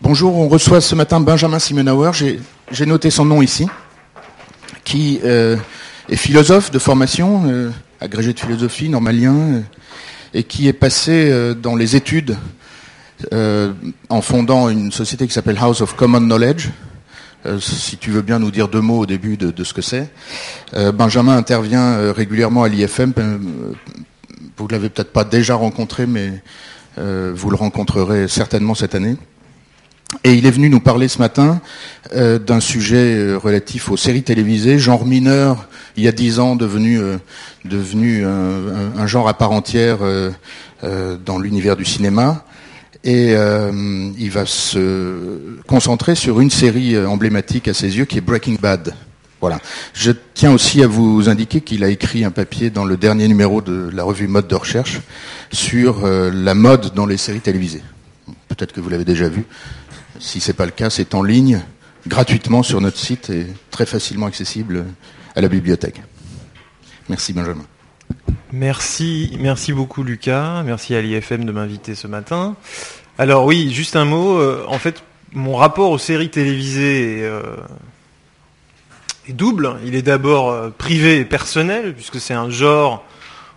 Bonjour, on reçoit ce matin Benjamin Simenauer, j'ai noté son nom ici, qui euh, est philosophe de formation, euh, agrégé de philosophie, normalien, euh, et qui est passé dans les études en fondant une société qui s'appelle House of Common Knowledge. si tu veux bien nous dire deux mots au début de, ce que c'est. Benjamin intervient régulièrement à l'IFM. vous ne l'avez peut-être pas déjà rencontré, mais vous le rencontrerez certainement cette année. Et il est venu nous parler ce matin euh, d'un sujet euh, relatif aux séries télévisées, genre mineur, il y a dix ans devenu, euh, devenu un, genre à part entière dans l'univers du cinéma. Et il va se concentrer sur une série emblématique à ses yeux qui est Breaking Bad. Voilà. Je tiens aussi à vous indiquer qu'il a écrit un papier dans le dernier numéro de la revue Mode de recherche sur la mode dans les séries télévisées. Peut-être que vous l'avez déjà vu. Si ce n'est pas le cas, c'est en ligne, gratuitement sur notre site et très facilement accessible à la bibliothèque. Merci Benjamin. Merci, merci beaucoup Lucas, merci à l'IFM de m'inviter ce matin. Alors oui, juste un mot, euh, en fait mon rapport aux séries télévisées est, euh, double. Il est d'abord euh, privé et personnel, puisque c'est un genre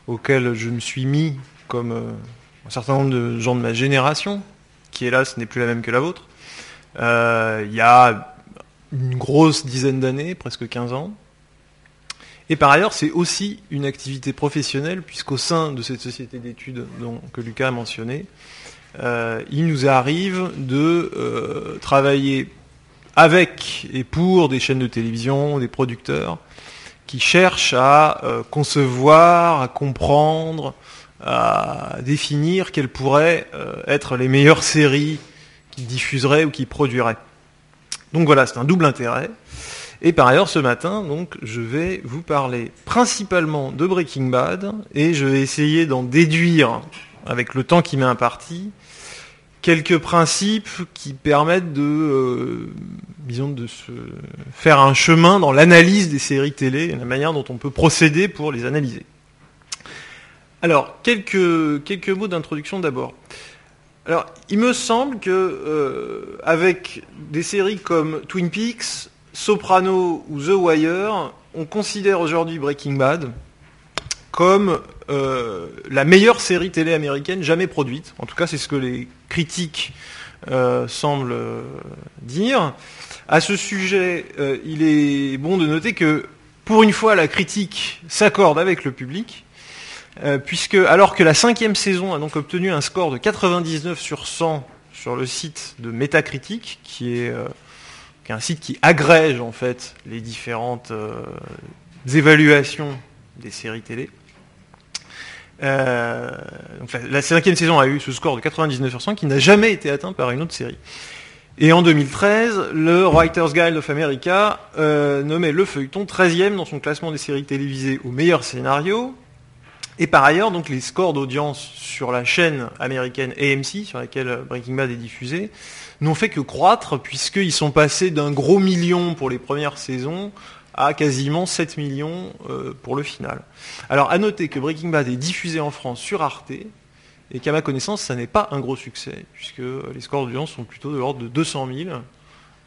auquel je me suis mis comme un certain nombre de gens de ma génération, qui hélas n'est plus la même que la vôtre. Euh, il y a une grosse dizaine d'années, presque 15 ans. Et par ailleurs, c'est aussi une activité professionnelle, puisqu'au sein de cette société d'études que Lucas a mentionné, euh, il nous arrive de euh, travailler avec et pour des chaînes de télévision, des producteurs, qui cherchent à concevoir, à comprendre, à définir quelles pourraient être les meilleures séries qui diffuserait ou qui produirait. Donc voilà, c'est un double intérêt. Et par ailleurs, ce matin, donc, je vais vous parler principalement de Breaking Bad et je vais essayer d'en déduire, avec le temps qui m'est imparti, quelques principes qui permettent de, euh, faire un chemin dans l'analyse des séries télé et la manière dont on peut procéder pour les analyser. Alors, quelques mots d'introduction d'abord. Alors, il me semble que euh, avec des séries comme Twin Peaks, Soprano ou The Wire, on considère aujourd'hui Breaking Bad comme euh, la meilleure série télé américaine jamais produite. En tout cas, c'est ce que les critiques euh, semblent dire. À ce sujet, il est bon de noter que pour une fois, la critique s'accorde avec le public euh, puisque alors que la cinquième saison a donc obtenu un score de 99 sur 100 sur le site de Metacritic, qui est, euh, un site qui agrège en fait les différentes euh, évaluations des séries télé. la, cinquième saison a eu ce score de 99 sur 100 qui n'a jamais été atteint par une autre série. Et en 2013, le Writers Guild of America nommait le feuilleton 13e dans son classement des séries télévisées au meilleur scénario, et par ailleurs, donc les scores d'audience sur la chaîne américaine AMC, sur laquelle Breaking Bad est diffusé, n'ont fait que croître, puisqu'ils sont passés d'un gros million pour les premières saisons à quasiment 7 millions euh, pour le final. Alors à noter que Breaking Bad est diffusé en France sur Arte, et qu'à ma connaissance, ça n'est pas un gros succès, puisque les scores d'audience sont plutôt de l'ordre de 200 000,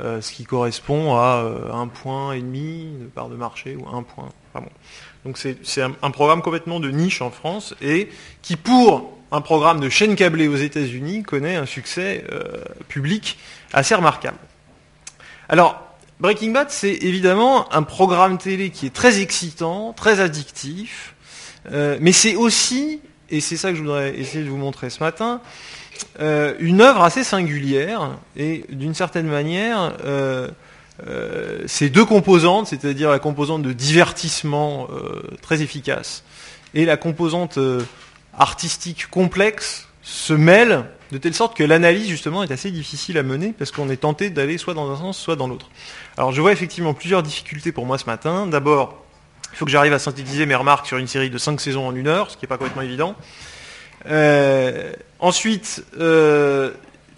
euh, ce qui correspond à euh, un point et demi de part de marché, ou un point. Donc c'est un, programme complètement de niche en France et qui, pour un programme de chaîne câblée aux États-Unis, connaît un succès euh, public assez remarquable. Alors, Breaking Bad, c'est évidemment un programme télé qui est très excitant, très addictif, euh, mais c'est aussi, et c'est ça que je voudrais essayer de vous montrer ce matin, euh, une œuvre assez singulière et d'une certaine manière euh, ces deux composantes, c'est-à-dire la composante de divertissement euh, très efficace et la composante euh, artistique complexe, se mêlent de telle sorte que l'analyse justement est assez difficile à mener parce qu'on est tenté d'aller soit dans un sens, soit dans l'autre. Alors je vois effectivement plusieurs difficultés pour moi ce matin. D'abord, il faut que j'arrive à synthétiser mes remarques sur une série de cinq saisons en une heure, ce qui n'est pas complètement évident. ensuite,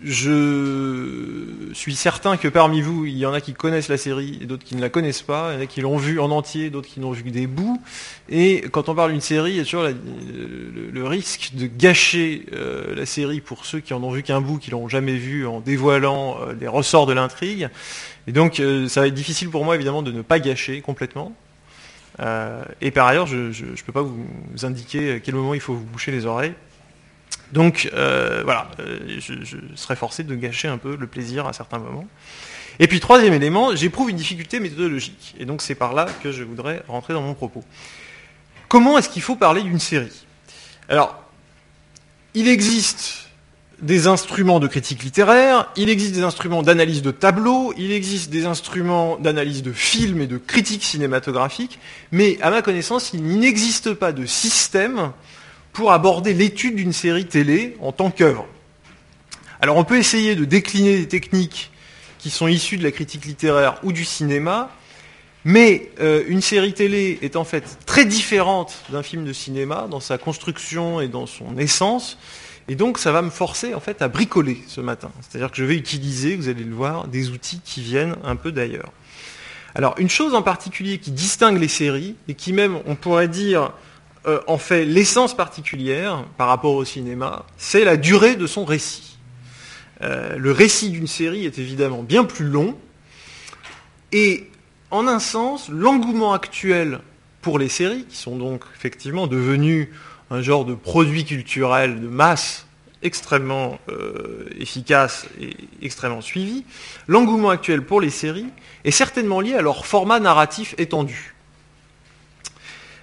je suis certain que parmi vous, il y en a qui connaissent la série et d'autres qui ne la connaissent pas. Il y en a qui l'ont vue en entier, d'autres qui n'ont vu que des bouts. Et quand on parle d'une série, il y a toujours le, risque de gâcher euh, la série pour ceux qui en ont vu qu'un bout, qui l'ont jamais vu, en dévoilant euh, les ressorts de l'intrigue. Et donc, ça va être difficile pour moi, évidemment, de ne pas gâcher complètement. et par ailleurs, je ne peux pas vous indiquer à quel moment il faut vous boucher les oreilles. Donc euh, voilà, euh, je, serais forcé de gâcher un peu le plaisir à certains moments. Et puis troisième élément, j'éprouve une difficulté méthodologique. Et donc c'est par là que je voudrais rentrer dans mon propos. Comment est-ce qu'il faut parler d'une série? Alors, il existe des instruments de critique littéraire, il existe des instruments d'analyse de tableaux, il existe des instruments d'analyse de films et de critique cinématographique, mais à ma connaissance, il n'existe pas de système pour aborder l'étude d'une série télé en tant qu'œuvre. Alors on peut essayer de décliner des techniques qui sont issues de la critique littéraire ou du cinéma, mais euh, une série télé est en fait très différente d'un film de cinéma dans sa construction et dans son essence, et donc ça va me forcer en fait à bricoler ce matin. C'est-à-dire que je vais utiliser, vous allez le voir, des outils qui viennent un peu d'ailleurs. Alors une chose en particulier qui distingue les séries, et qui même, on pourrait dire, euh, en fait l'essence particulière par rapport au cinéma, c'est la durée de son récit. Euh, le récit d'une série est évidemment bien plus long, et en un sens, l'engouement actuel pour les séries, qui sont donc effectivement devenues un genre de produit culturel de masse extrêmement euh, efficace et extrêmement suivi, l'engouement actuel pour les séries est certainement lié à leur format narratif étendu.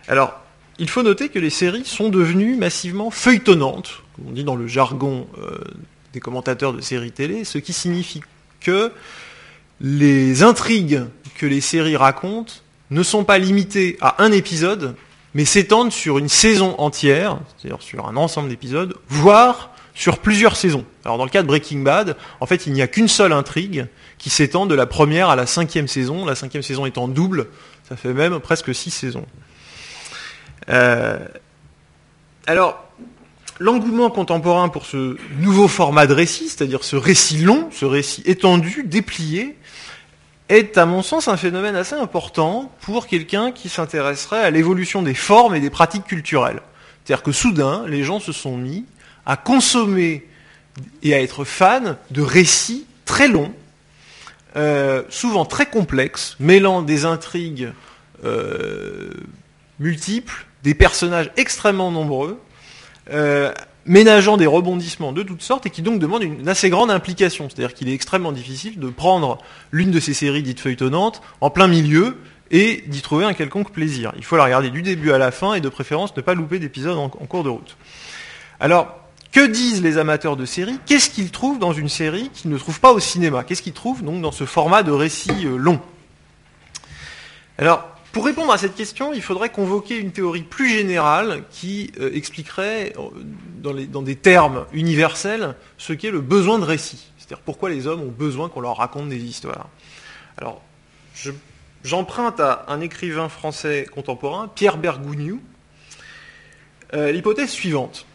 Alors, il faut noter que les séries sont devenues massivement feuilletonnantes, comme on dit dans le jargon euh, des commentateurs de séries télé, ce qui signifie que les intrigues que les séries racontent ne sont pas limitées à un épisode, mais s'étendent sur une saison entière, c'est-à-dire sur un ensemble d'épisodes, voire sur plusieurs saisons. Alors dans le cas de Breaking Bad, en fait, il n'y a qu'une seule intrigue qui s'étend de la première à la cinquième saison, la cinquième saison étant double, ça fait même presque six saisons. Euh, alors, l'engouement contemporain pour ce nouveau format de récit, c'est-à-dire ce récit long, ce récit étendu, déplié, est à mon sens un phénomène assez important pour quelqu'un qui s'intéresserait à l'évolution des formes et des pratiques culturelles. C'est-à-dire que soudain, les gens se sont mis à consommer et à être fans de récits très longs, euh, souvent très complexes, mêlant des intrigues euh, multiples, des personnages extrêmement nombreux, euh, ménageant des rebondissements de toutes sortes et qui donc demandent une assez grande implication. C'est-à-dire qu'il est extrêmement difficile de prendre l'une de ces séries dites feuilletonnantes en plein milieu et d'y trouver un quelconque plaisir. Il faut la regarder du début à la fin et de préférence ne pas louper d'épisodes en, cours de route. Alors, que disent les amateurs de séries? Qu'est-ce qu'ils trouvent dans une série qu'ils ne trouvent pas au cinéma? Qu'est-ce qu'ils trouvent donc dans ce format de récit euh, long? Alors, pour répondre à cette question, il faudrait convoquer une théorie plus générale qui euh, expliquerait, euh, dans, des termes universels, ce qu'est le besoin de récit. C'est-à-dire pourquoi les hommes ont besoin qu'on leur raconte des histoires. Alors, j'emprunte à un écrivain français contemporain, Pierre Bergogneau, euh, l'hypothèse suivante.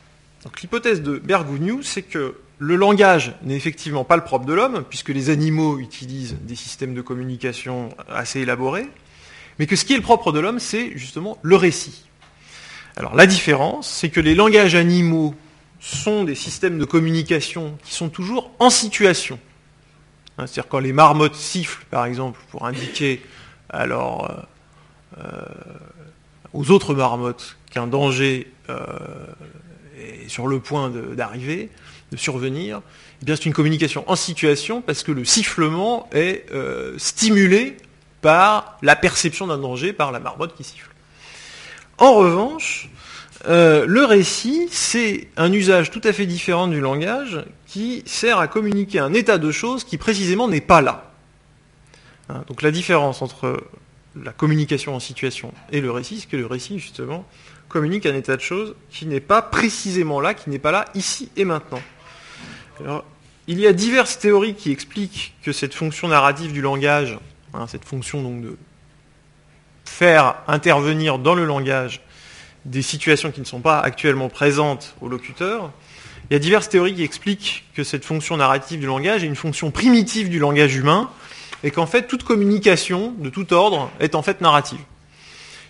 l'hypothèse de Bergogneau, c'est que le langage n'est effectivement pas le propre de l'homme, puisque les animaux utilisent des systèmes de communication assez élaborés, mais que ce qui est le propre de l'homme, c'est justement le récit. Alors la différence, c'est que les langages animaux sont des systèmes de communication qui sont toujours en situation. Hein, c'est-à-dire quand les marmottes sifflent, par exemple, pour indiquer alors euh, euh, aux autres marmottes qu'un danger euh, est sur le point d'arriver, de, survenir, eh c'est une communication en situation parce que le sifflement est stimulé par la perception d'un danger par la marmotte qui siffle. En revanche, euh, le récit, c'est un usage tout à fait différent du langage qui sert à communiquer un état de choses qui précisément n'est pas là. Hein, donc la différence entre la communication en situation et le récit, c'est que le récit, justement, communique un état de choses qui n'est pas précisément là, qui n'est pas là ici et maintenant. il y a diverses théories qui expliquent que cette fonction narrative du langage Hein, cette fonction donc de faire intervenir dans le langage des situations qui ne sont pas actuellement présentes au locuteur. Il y a diverses théories qui expliquent que cette fonction narrative du langage est une fonction primitive du langage humain et qu'en fait toute communication de tout ordre est en fait narrative.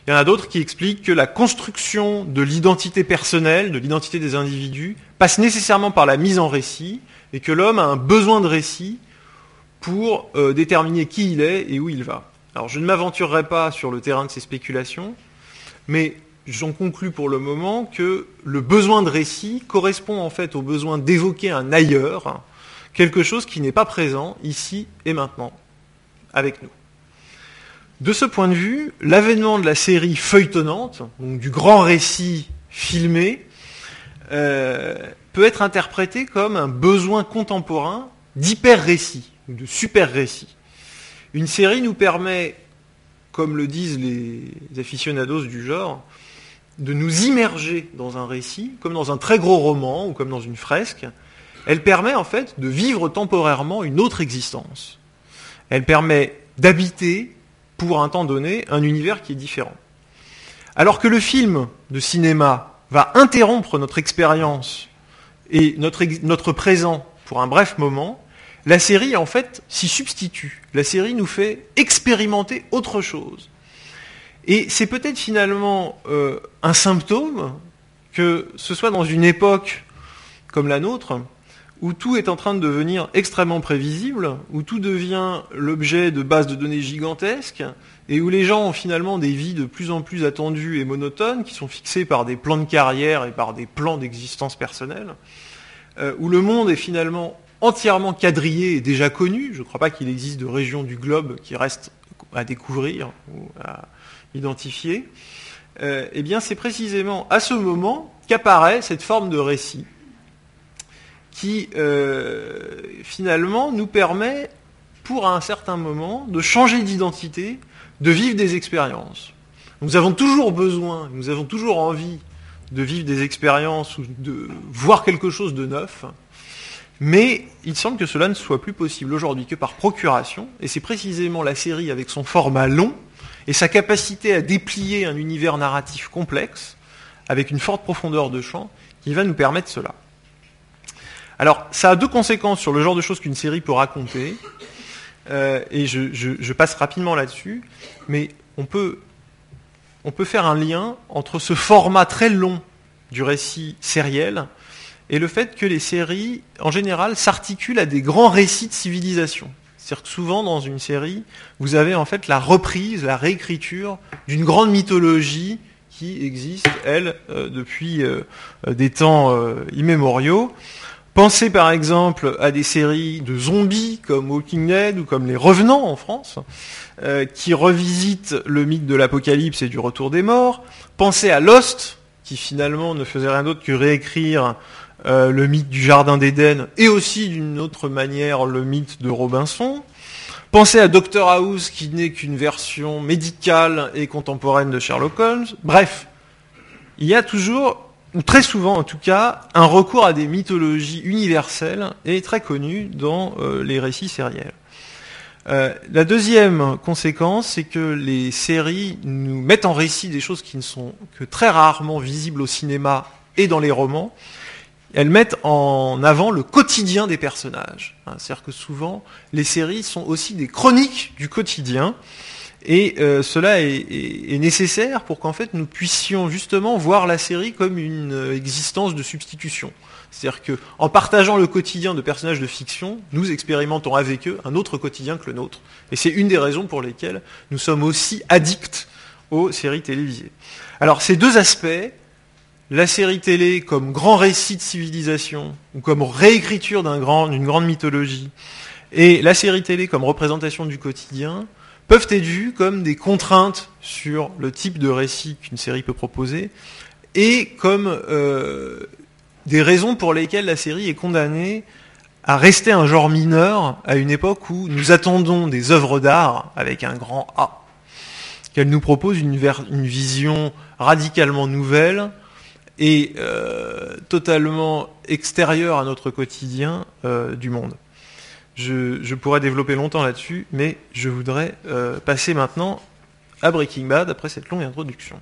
Il y en a d'autres qui expliquent que la construction de l'identité personnelle, de l'identité des individus, passe nécessairement par la mise en récit, et que l'homme a un besoin de récit pour euh, déterminer qui il est et où il va. Alors je ne m'aventurerai pas sur le terrain de ces spéculations, mais j'en conclus pour le moment que le besoin de récit correspond en fait au besoin d'évoquer un ailleurs, quelque chose qui n'est pas présent ici et maintenant avec nous. De ce point de vue, l'avènement de la série feuilletonnante, donc du grand récit filmé, euh, peut être interprété comme un besoin contemporain d'hyper-récit, de super-récit. Une série nous permet, comme le disent les aficionados du genre, de nous immerger dans un récit, comme dans un très gros roman ou comme dans une fresque. Elle permet en fait de vivre temporairement une autre existence. Elle permet d'habiter pour un temps donné un univers qui est différent. Alors que le film de cinéma va interrompre notre expérience et notre, notre présent pour un bref moment, la série en fait s'y substitue. La série nous fait expérimenter autre chose. Et c'est peut-être finalement euh, un symptôme que ce soit dans une époque comme la nôtre, où tout est en train de devenir extrêmement prévisible, où tout devient l'objet de bases de données gigantesques, et où les gens ont finalement des vies de plus en plus attendues et monotones, qui sont fixées par des plans de carrière et par des plans d'existence personnelle, euh, où le monde est finalement entièrement quadrillé et déjà connu. Je ne crois pas qu'il existe de région du globe qui reste à découvrir ou à identifier. Euh, eh bien, c'est précisément à ce moment qu'apparaît cette forme de récit qui euh, finalement nous permet, pour un certain moment, de changer d'identité, de vivre des expériences. Nous avons toujours besoin, nous avons toujours envie de vivre des expériences ou de voir quelque chose de neuf, mais il semble que cela ne soit plus possible aujourd'hui que par procuration, et c'est précisément la série avec son format long et sa capacité à déplier un univers narratif complexe, avec une forte profondeur de champ, qui va nous permettre cela. Alors, ça a deux conséquences sur le genre de choses qu'une série peut raconter, euh, et je, passe rapidement là-dessus, mais on peut, on peut faire un lien entre ce format très long du récit sériel et le fait que les séries, en général, s'articulent à des grands récits de civilisation. C'est-à-dire que souvent, dans une série, vous avez en fait la reprise, la réécriture d'une grande mythologie qui existe, elle, euh, depuis euh, des temps immémoriaux. Pensez par exemple à des séries de zombies comme Walking Dead ou comme Les Revenants en France, euh, qui revisitent le mythe de l'apocalypse et du retour des morts. Pensez à Lost, qui finalement ne faisait rien d'autre que réécrire euh, le mythe du Jardin d'Éden et aussi d'une autre manière le mythe de Robinson. Pensez à Doctor House, qui n'est qu'une version médicale et contemporaine de Sherlock Holmes. Bref, il y a toujours ou très souvent en tout cas, un recours à des mythologies universelles et très connues dans euh, les récits sériels. Euh, la deuxième conséquence, c'est que les séries nous mettent en récit des choses qui ne sont que très rarement visibles au cinéma et dans les romans. Elles mettent en avant le quotidien des personnages. Hein, c'est-à-dire que souvent, les séries sont aussi des chroniques du quotidien. Et euh, cela est, nécessaire pour qu'en fait nous puissions justement voir la série comme une euh, existence de substitution. C'est-à-dire qu'en partageant le quotidien de personnages de fiction, nous expérimentons avec eux un autre quotidien que le nôtre. Et c'est une des raisons pour lesquelles nous sommes aussi addicts aux séries télévisées. Alors ces deux aspects, la série télé comme grand récit de civilisation, ou comme réécriture d'une grande mythologie, et la série télé comme représentation du quotidien, peuvent être vus comme des contraintes sur le type de récit qu'une série peut proposer et comme euh, des raisons pour lesquelles la série est condamnée à rester un genre mineur à une époque où nous attendons des œuvres d'art avec un grand A, qu'elle nous propose une, vision radicalement nouvelle et euh, totalement extérieure à notre quotidien euh, du monde. Je, pourrais développer longtemps là-dessus, mais je voudrais euh, passer maintenant à Breaking Bad après cette longue introduction.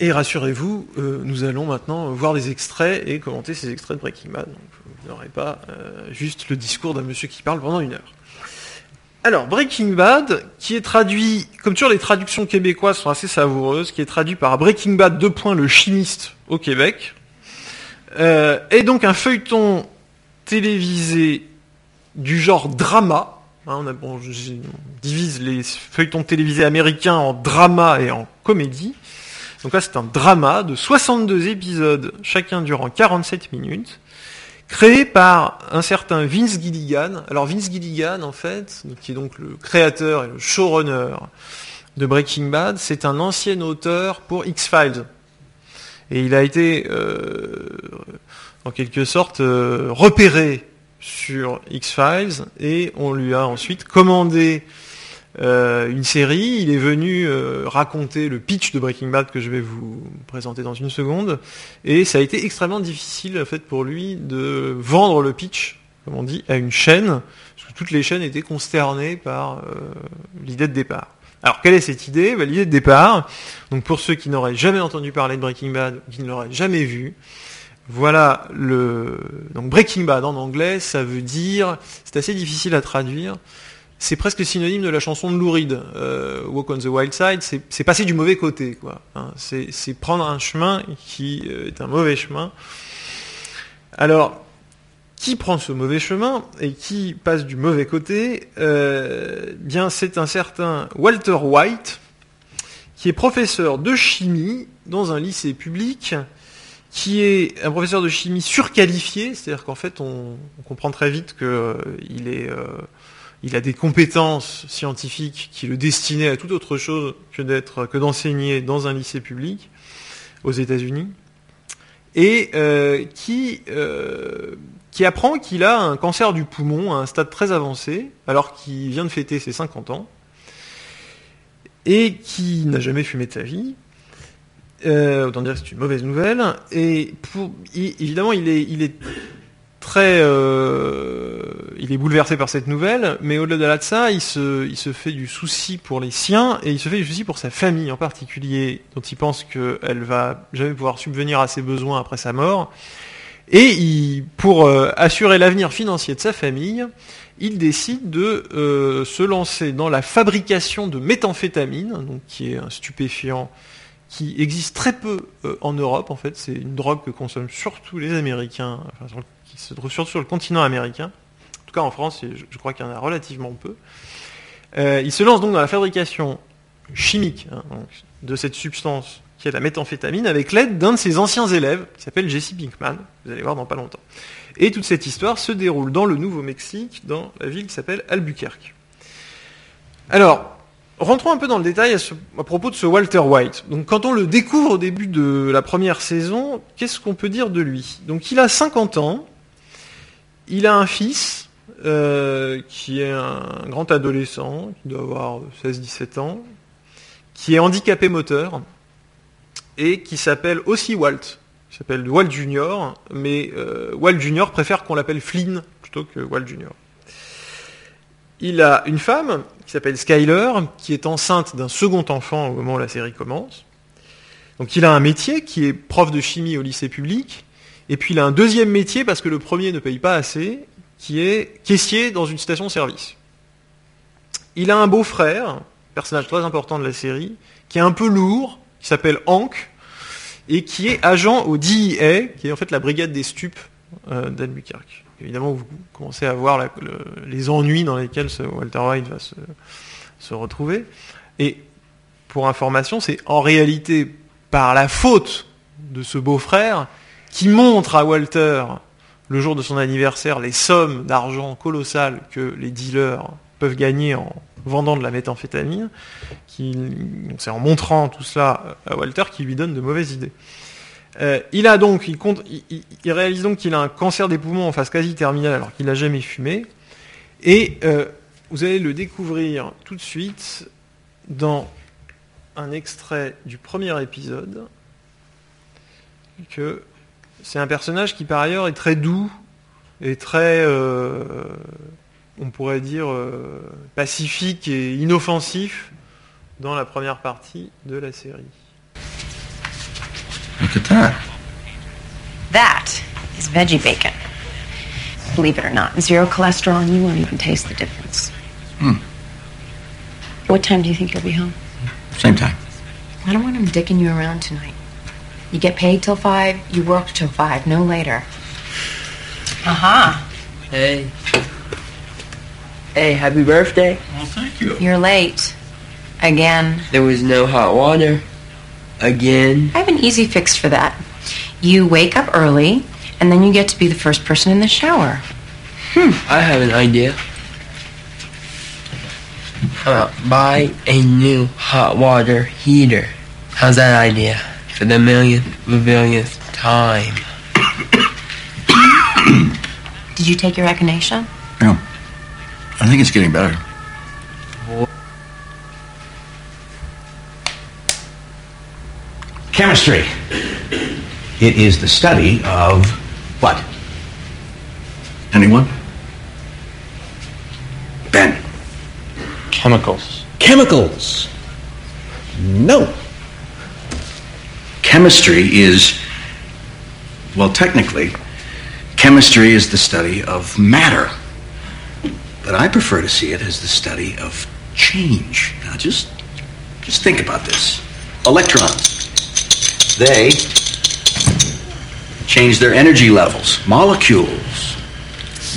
Et rassurez-vous, nous allons maintenant voir des extraits et commenter ces extraits de Breaking Bad. Vous n'aurez pas juste le discours d'un monsieur qui parle pendant une heure. Alors, Breaking Bad, qui est traduit, comme toujours les traductions québécoises sont assez savoureuses, qui est traduit par Breaking Bad 2. Le chimiste au Québec, euh, est donc un feuilleton télévisé du genre drama. Hein, on divise les feuilletons télévisés américains en drama et en comédie. Donc là, c'est un drama de 62 épisodes, chacun durant 47 minutes, créé par un certain Vince Gilligan. Alors Vince Gilligan, en fait, qui est donc le créateur et le showrunner de Breaking Bad, c'est un ancien auteur pour X-Files. Et il a été, euh, en quelque sorte, euh, repéré sur X-Files et on lui a ensuite commandé euh, une série. Il est venu euh, raconter le pitch de Breaking Bad que je vais vous présenter dans une seconde. Et ça a été extrêmement difficile en fait pour lui de vendre le pitch, comme on dit, à une chaîne, parce que toutes les chaînes étaient consternées par euh, l'idée de départ. Alors quelle est cette idée? Bah, L'idée de départ, donc pour ceux qui n'auraient jamais entendu parler de Breaking Bad, qui ne l'auraient jamais vu, voilà le donc Breaking Bad en anglais, ça veut dire, c'est assez difficile à traduire, c'est presque synonyme de la chanson de Lou Reed, euh, Walk on the Wild Side, c'est passer du mauvais côté, quoi. Hein. c'est prendre un chemin qui euh, est un mauvais chemin. Alors, qui prend ce mauvais chemin et qui passe du mauvais côté? Euh, Bien, c'est un certain Walter White, qui est professeur de chimie dans un lycée public, qui est un professeur de chimie surqualifié, c'est-à-dire qu'en fait, on, comprend très vite qu'il est il a des compétences scientifiques qui le destinaient à toute autre chose que d'être, que d'enseigner dans un lycée public aux États-Unis, et euh, qui, euh, qui apprend qu'il a un cancer du poumon à un stade très avancé, alors qu'il vient de fêter ses 50 ans, et qui n'a jamais fumé de sa vie. Euh, autant dire que c'est une mauvaise nouvelle. Et pour, évidemment, il est, il est très, euh, il est bouleversé par cette nouvelle, mais au-delà de ça, il se, il se fait du souci pour les siens et il se fait du souci pour sa famille en particulier, dont il pense qu'elle va jamais pouvoir subvenir à ses besoins après sa mort. Et il, pour euh, assurer l'avenir financier de sa famille, il décide de euh, se lancer dans la fabrication de méthamphétamine, donc qui est un stupéfiant qui existe très peu en Europe. En fait, c'est une drogue que consomment surtout les Américains, enfin, qui se trouve surtout sur le continent américain. En tout cas en France, je, crois qu'il y en a relativement peu. Euh, il se lance donc dans la fabrication chimique hein, de cette substance qui est la méthamphétamine avec l'aide d'un de ses anciens élèves qui s'appelle Jesse Pinkman. Vous allez voir dans pas longtemps. Et toute cette histoire se déroule dans le Nouveau-Mexique, dans la ville qui s'appelle Albuquerque. Alors, rentrons un peu dans le détail à, à, propos de ce Walter White. Donc, quand on le découvre au début de la première saison, qu'est-ce qu'on peut dire de lui? Donc, il a 50 ans, il a un fils euh, qui est un grand adolescent, qui doit avoir 16-17 ans, qui est handicapé moteur et qui s'appelle aussi Walt. Il s'appelle Walt Junior, mais euh, Walt Junior préfère qu'on l'appelle Flynn plutôt que Walt Junior. Il a une femme qui s'appelle Skyler, qui est enceinte d'un second enfant au moment où la série commence. Donc il a un métier qui est prof de chimie au lycée public, et puis il a un deuxième métier, parce que le premier ne paye pas assez, qui est caissier dans une station-service. Il a un beau-frère, personnage très important de la série, qui est un peu lourd, qui s'appelle Hank, et qui est agent au DIA, qui est en fait la brigade des stupes euh, d'Albuquerque. Évidemment, vous commencez à voir les ennuis dans lesquels Walter White va se retrouver. Et pour information, c'est en réalité par la faute de ce beau-frère qui montre à Walter, le jour de son anniversaire, les sommes d'argent colossales que les dealers peuvent gagner en vendant de la méthamphétamine. C'est en montrant tout cela à Walter qui lui donne de mauvaises idées. Euh, il a donc, il, réalise donc qu'il a un cancer des poumons en phase quasi terminale alors qu'il n'a jamais fumé. Et euh, vous allez le découvrir tout de suite dans un extrait du premier épisode que c'est un personnage qui par ailleurs est très doux et très, euh, on pourrait dire, euh, pacifique et inoffensif dans la première partie de la série. Look at that. That is veggie bacon. Believe it or not, zero cholesterol, and you won't even taste the difference. Hmm. What time do you think you'll be home? Same time. I don't want him dicking you around tonight. You get paid till five, you work till five, no later. Aha. Hey. Hey, happy birthday. Well, thank you. You're late. Again. There was no hot water. Again. I have an easy fix for that. You wake up early, and then you get to be the first person in the shower. Hmm. I have an idea. How about buy a new hot water heater? How's that idea? For the millionth, billionth time. Did you take your echinacea? Yeah. I think it's getting better. Chemistry. It is the study of what? Anyone? Ben. Chemicals. Chemicals. No. Chemistry is, well, technically, chemistry is the study of matter. But I prefer to see it as the study of change. Now, just, just think about this. Electrons, they change their energy levels. Molecules,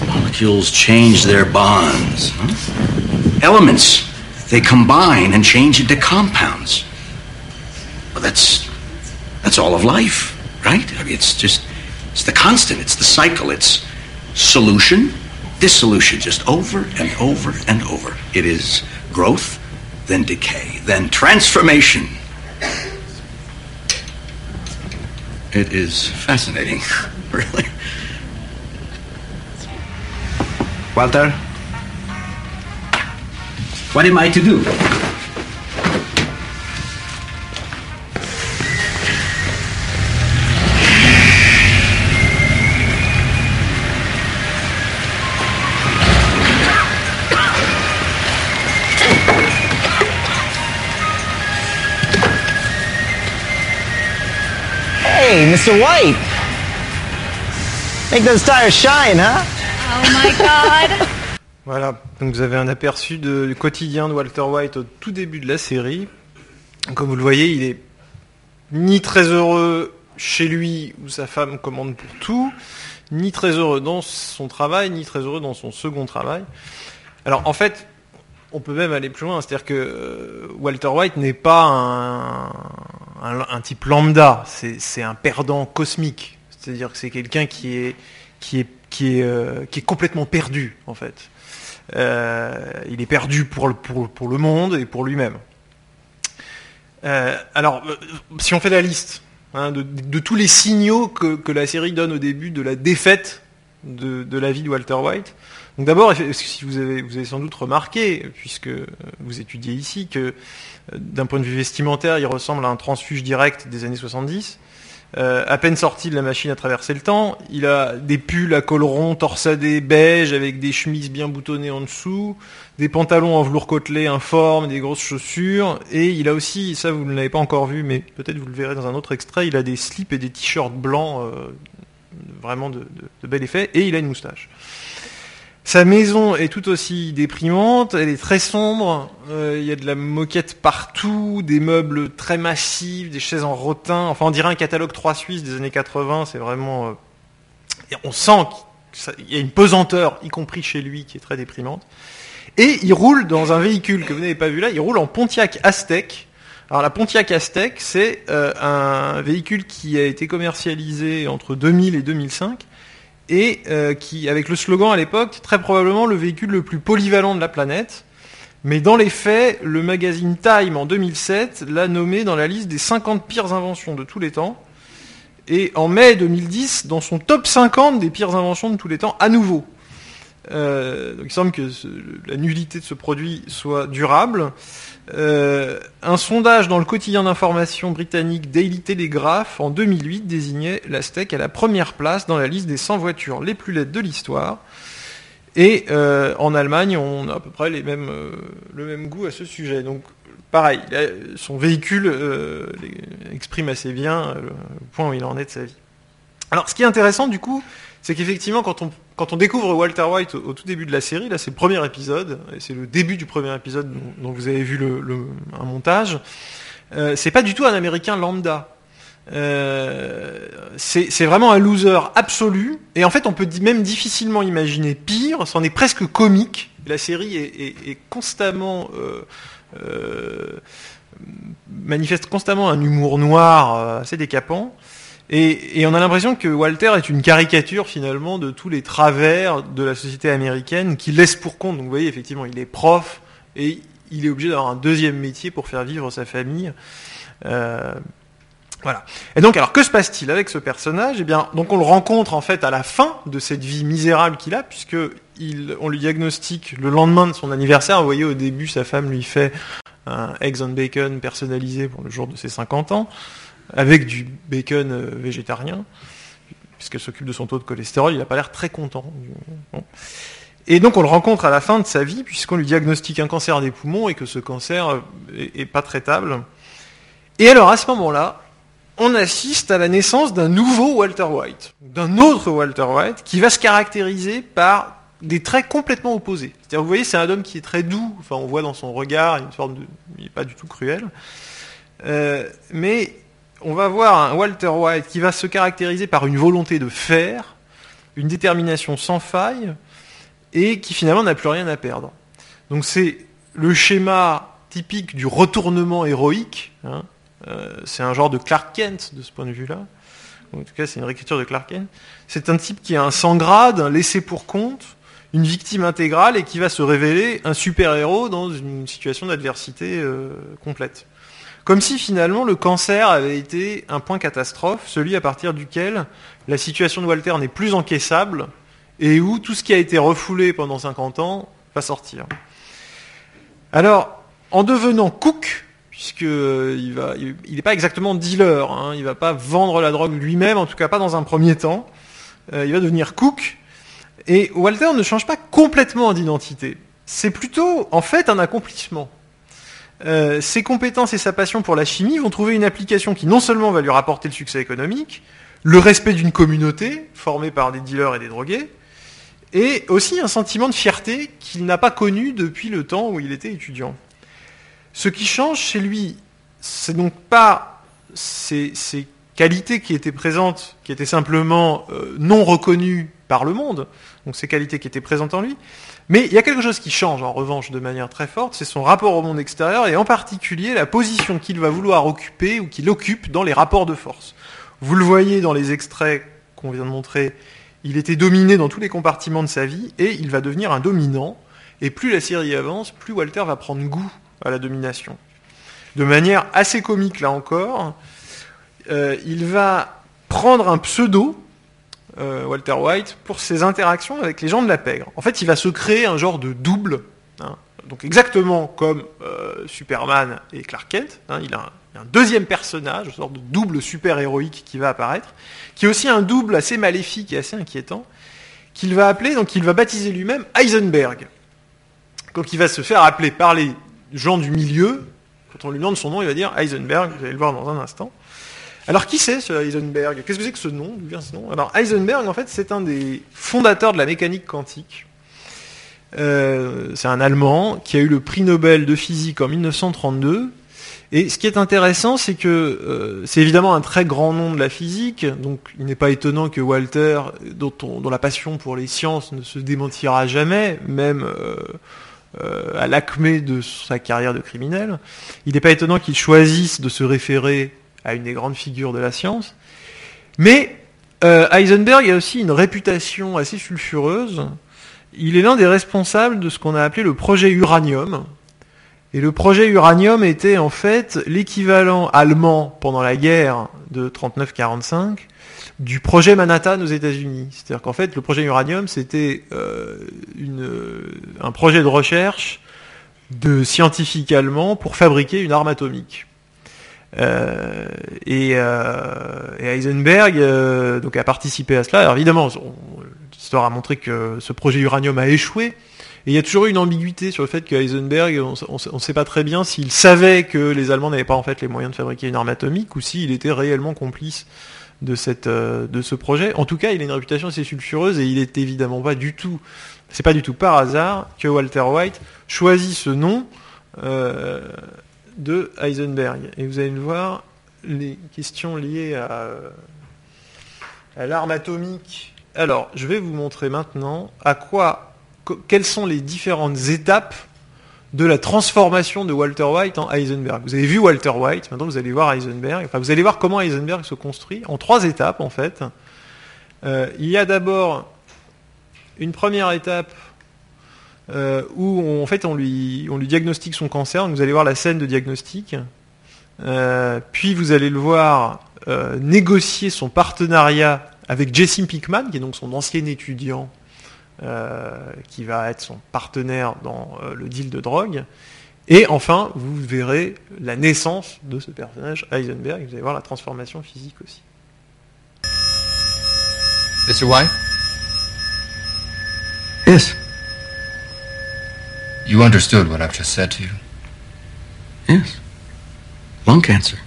molecules change their bonds. huh? Elements, they combine and change into compounds. Well, that's that's all of life, right? I mean, it's just it's the constant. It's the cycle. It's solution, dissolution, just over and over and over. It is growth, then decay, then transformation. It is fascinating, really. Walter? What am I to do? Mr. White. Make those tires shine, huh? Oh my god! Voilà, donc vous avez un aperçu de- du quotidien de Walter White au tout début de la série. Comme vous le voyez, il est ni très heureux chez lui où sa femme commande pour tout, ni très heureux dans son travail, ni très heureux dans son second travail. Alors en fait, on peut même aller plus loin, c'est-à-dire que euh, Walter White n'est pas un, type lambda, c'est un perdant cosmique. C'est-à-dire que c'est quelqu'un qui est, euh, complètement perdu en fait. Euh, il est perdu pour le, monde et pour lui-même. Alors, si on fait la liste hein, de, tous les signaux que, la série donne au début de la défaite de la vie de Walter White, donc d'abord, si vous avez, vous avez sans doute remarqué, puisque vous étudiez ici, que euh, d'un point de vue vestimentaire, il ressemble à un transfuge direct des années 70. Euh, à peine sorti de la machine à traverser le temps, il a des pulls à col rond torsadés beige avec des chemises bien boutonnées en dessous, des pantalons en velours côtelé informes, des grosses chaussures, et il a aussi, ça vous ne l'avez pas encore vu, mais peut-être vous le verrez dans un autre extrait, il a des slips et des t-shirts blancs, euh, vraiment de bel effet, et il a une moustache. Sa maison est tout aussi déprimante, elle est très sombre, euh, il y a de la moquette partout, des meubles très massifs, des chaises en rotin, enfin on dirait un catalogue 3 Suisse des années 80, c'est vraiment... euh, on sent qu'il y a une pesanteur, y compris chez lui, qui est très déprimante. Et il roule dans un véhicule que vous n'avez pas vu là, il roule en Pontiac Aztec. Alors la Pontiac Aztec, c'est euh, un véhicule qui a été commercialisé entre 2000 et 2005 et euh, qui, avec le slogan à l'époque, très probablement le véhicule le plus polyvalent de la planète. Mais dans les faits, le magazine Time en 2007 l'a nommé dans la liste des 50 pires inventions de tous les temps. Et en mai 2010, dans son top 50 des pires inventions de tous les temps, à nouveau. Euh, donc il semble que la nullité de ce produit soit durable. Euh, un sondage dans le quotidien d'information britannique Daily Telegraph en 2008 désignait l'Aztec à la première place dans la liste des 100 voitures les plus laides de l'histoire. Et euh, en Allemagne, on a à peu près euh, le même goût à ce sujet. Donc, pareil, son véhicule exprime assez bien le point où il en est de sa vie. Alors, ce qui est intéressant, du coup, c'est qu'effectivement, quand on, découvre Walter White au, tout début de la série, là, c'est le premier épisode, et c'est le début du premier épisode dont, vous avez vu un montage, euh, c'est pas du tout un Américain lambda. Euh, c'est vraiment un loser absolu. Et en fait, on peut même difficilement imaginer pire. C'en est presque comique. La série est, constamment euh, manifeste constamment un humour noir assez décapant. Et, on a l'impression que Walter est une caricature finalement de tous les travers de la société américaine qui laisse pour compte. Donc vous voyez, effectivement, il est prof et il est obligé d'avoir un deuxième métier pour faire vivre sa famille. Euh, voilà. Et donc, alors, que se passe-t-il avec ce personnage? Eh bien, donc on le rencontre en fait à la fin de cette vie misérable qu'il a, puisque on lui diagnostique le lendemain de son anniversaire. Vous voyez, au début, sa femme lui fait un eggs on bacon personnalisé pour le jour de ses 50 ans, avec du bacon euh, végétarien, puisqu'elle s'occupe de son taux de cholestérol. Il n'a pas l'air très content. Et donc, on le rencontre à la fin de sa vie, puisqu'on lui diagnostique un cancer des poumons et que ce cancer euh, est pas traitable. Et alors, à ce moment-là, on assiste à la naissance d'un nouveau Walter White, d'un autre Walter White, qui va se caractériser par des traits complètement opposés. C'est-à-dire, vous voyez, c'est un homme qui est très doux, enfin, on voit dans son regard une forme de... il n'est pas du tout cruel. Euh, mais on va voir un Walter White qui va se caractériser par une volonté de faire, une détermination sans faille, et qui finalement n'a plus rien à perdre. Donc c'est le schéma typique du retournement héroïque, hein, euh, c'est un genre de Clark Kent de ce point de vue-là. En tout cas, c'est une réécriture de Clark Kent. C'est un type qui a un sang grade, un laissé pour compte, une victime intégrale et qui va se révéler un super-héros dans une situation d'adversité euh, complète. Comme si finalement le cancer avait été un point catastrophe, celui à partir duquel la situation de Walter n'est plus encaissable et où tout ce qui a été refoulé pendant 50 ans va sortir. Alors, en devenant cook, puisque euh, il n'est pas exactement dealer, hein, il va pas vendre la drogue lui-même, en tout cas pas dans un premier temps. Euh, il va devenir cook. Et Walter ne change pas complètement d'identité. C'est plutôt, en fait, un accomplissement. Euh, ses compétences et sa passion pour la chimie vont trouver une application qui non seulement va lui rapporter le succès économique, le respect d'une communauté formée par des dealers et des drogués, et aussi un sentiment de fierté qu'il n'a pas connu depuis le temps où il était étudiant. Ce qui change chez lui, c'est donc pas ses, qualités qui étaient présentes, qui étaient simplement euh, non reconnues par le monde, donc ces qualités qui étaient présentes en lui, mais il y a quelque chose qui change en revanche de manière très forte, c'est son rapport au monde extérieur et en particulier la position qu'il va vouloir occuper ou qu'il occupe dans les rapports de force. Vous le voyez dans les extraits qu'on vient de montrer, il était dominé dans tous les compartiments de sa vie et il va devenir un dominant. Et plus la série avance, plus Walter va prendre goût à la domination. De manière assez comique là encore, euh, il va prendre un pseudo, euh, Walter White, pour ses interactions avec les gens de la pègre. En fait, il va se créer un genre de double, hein, donc exactement comme euh, Superman et Clark Kent. Hein, il a un, deuxième personnage, une sorte de double super-héroïque qui va apparaître, qui est aussi un double assez maléfique et assez inquiétant, qu'il va appeler, donc il va baptiser lui-même Heisenberg. Donc il va se faire appeler par les gens du milieu, quand on lui demande son nom, il va dire Heisenberg, vous allez le voir dans un instant. Alors qui c'est ce Heisenberg? Qu'est-ce que c'est que ce nom? Alors Heisenberg, en fait, c'est un des fondateurs de la mécanique quantique. Euh, c'est un Allemand qui a eu le prix Nobel de physique en 1932. Et ce qui est intéressant, c'est que euh, c'est évidemment un très grand nom de la physique, donc il n'est pas étonnant que Walter, dont, on, dont, la passion pour les sciences ne se démentira jamais, même euh, à l'acmé de sa carrière de criminel, il n'est pas étonnant qu'il choisisse de se référer à une des grandes figures de la science. Mais euh, Heisenberg a aussi une réputation assez sulfureuse. Il est l'un des responsables de ce qu'on a appelé le projet Uranium. Et le projet Uranium était en fait l'équivalent allemand pendant la guerre de 39-45 du projet Manhattan aux États-Unis. C'est-à-dire qu'en fait, le projet Uranium, c'était euh, un projet de recherche de scientifiques allemands pour fabriquer une arme atomique. Euh, et, euh, et, Heisenberg euh, donc a participé à cela. Alors évidemment, l'histoire a montré que ce projet uranium a échoué. Et il y a toujours eu une ambiguïté sur le fait que Heisenberg, on ne sait pas très bien s'il savait que les Allemands n'avaient pas en fait les moyens de fabriquer une arme atomique ou s'il était réellement complice de, cette, de ce projet. En tout cas, il a une réputation assez sulfureuse et il est évidemment pas du tout, c'est pas du tout par hasard que Walter White choisit ce nom de Heisenberg. Et vous allez le voir, les questions liées à, l'arme atomique. Alors, je vais vous montrer maintenant à quoi, quelles sont les différentes étapes de la transformation de Walter White en Heisenberg. Vous avez vu Walter White, maintenant vous allez voir Heisenberg. Enfin, vous allez voir comment Heisenberg se construit en trois étapes en fait. Euh, il y a d'abord une première étape euh, où on, en fait on lui, on lui diagnostique son cancer. Donc, vous allez voir la scène de diagnostic. Euh, puis vous allez le voir euh, négocier son partenariat avec Jesse Pinkman, qui est donc son ancien étudiant euh, qui va être son partenaire dans euh, le deal de drogue. Et enfin, vous verrez la naissance de ce personnage, Heisenberg, et vous allez voir la transformation physique aussi. Mr. White, Yes. You understood what I've just said to you. Yes. Lung cancer.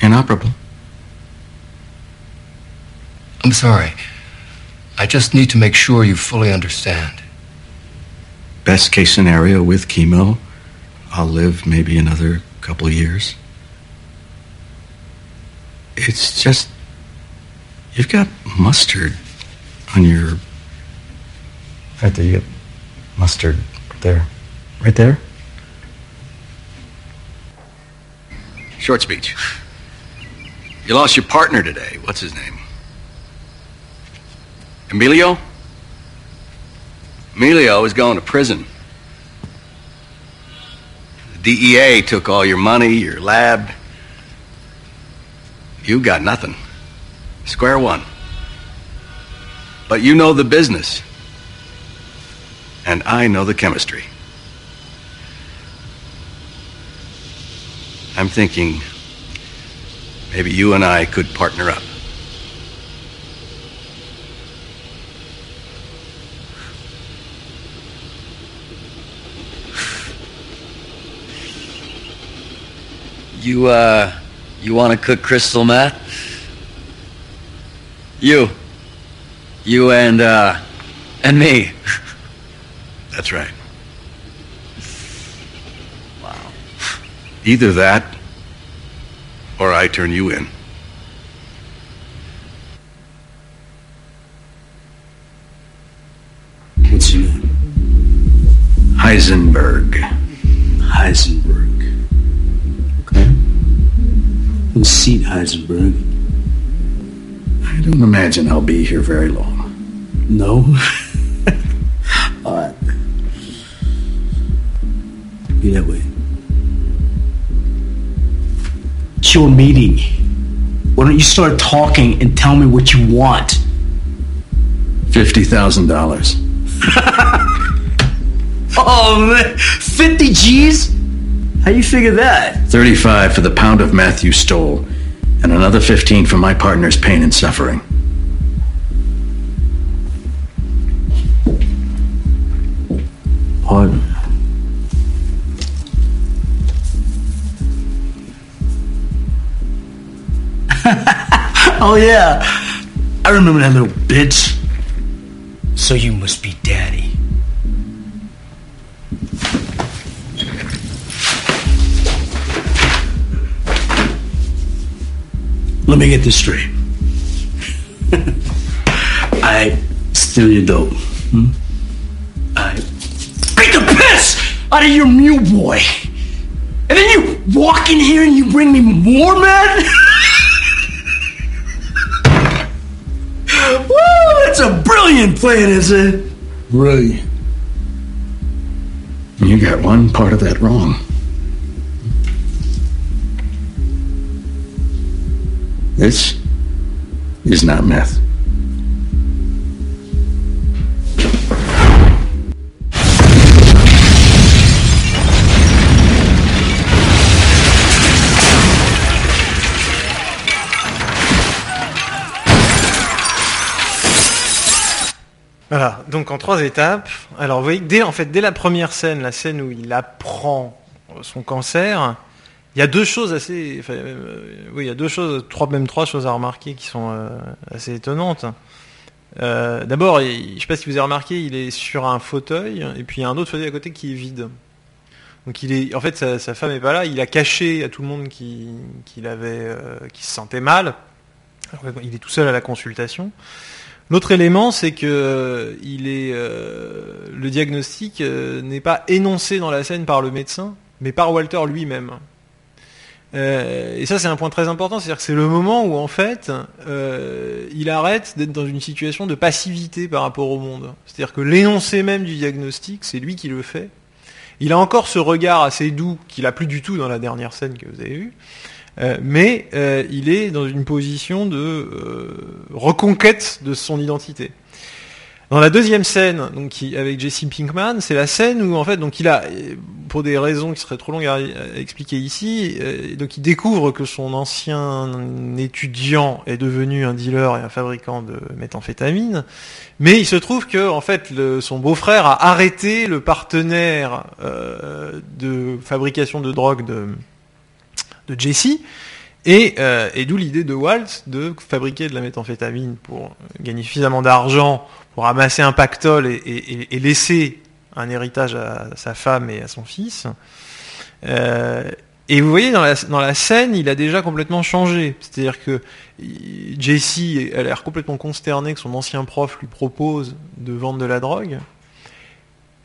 Inoperable. I'm sorry. I just need to make sure you fully understand. Best case scenario with chemo, I'll live maybe another couple years. It's just. You've got mustard on your. Right there, you got mustard there. Right there? Short speech. You lost your partner today. What's his name? Emilio? Emilio is going to prison. The DEA took all your money, your lab. You got nothing. Square one. But you know the business. And I know the chemistry. I'm thinking maybe you and I could partner up. You, uh, you want to cook crystal meth? You. You and, uh, and me. That's right. Either that, or I turn you in. What's your name? Heisenberg. Heisenberg. Okay. Have a seat, Heisenberg. I don't imagine I'll be here very long. No? Alright. Be that way. Your meeting. Why don't you start talking and tell me what you want? $50,000. Oh man, 50 G's? How you figure that? 35 for the pound of meth you stole, and another 15 for my partner's pain and suffering. oh yeah, I remember that little bitch. So you must be daddy. Let me get this straight. I steal your dope. Hmm? I beat the piss out of your mule boy. And then you walk in here and you bring me more, man? brilliant plan, is it? Brilliant. You got one part of that wrong. This is not meth. Donc en trois étapes. Alors vous voyez que dès, en fait, dès la première scène, la scène où il apprend son cancer, il y a deux choses assez, enfin, euh, oui, il y a deux choses, trois, même trois choses à remarquer qui sont euh, assez étonnantes. Euh, D'abord, je ne sais pas si vous avez remarqué, il est sur un fauteuil et puis il y a un autre fauteuil à côté qui est vide. Donc il est, en fait, sa, femme est pas là. Il a caché à tout le monde qu'il se sentait mal. Il est tout seul à la consultation. L'autre élément, c'est que euh, euh, le diagnostic euh, n'est pas énoncé dans la scène par le médecin, mais par Walter lui-même. Et ça, c'est un point très important, c'est-à-dire que c'est le moment où en fait, il arrête d'être dans une situation de passivité par rapport au monde. C'est-à-dire que l'énoncé même du diagnostic, c'est lui qui le fait. Il a encore ce regard assez doux qu'il a plus du tout dans la dernière scène que vous avez vue. Euh, mais euh, il est dans une position de euh, reconquête de son identité. Dans la deuxième scène, donc avec Jesse Pinkman, c'est la scène où en fait, donc il a, pour des raisons qui seraient trop longues à, expliquer ici, donc il découvre que son ancien étudiant est devenu un dealer et un fabricant de méthamphétamine, mais il se trouve que en fait son beau-frère a arrêté le partenaire de fabrication de drogue de de Jesse, et, euh, et d'où l'idée de Walt de fabriquer de la méthamphétamine pour gagner suffisamment d'argent pour amasser un pactole et, laisser un héritage à sa femme et à son fils. Euh, et vous voyez dans la, scène, il a déjà complètement changé. C'est-à-dire que Jesse a l'air complètement consterné que son ancien prof lui propose de vendre de la drogue.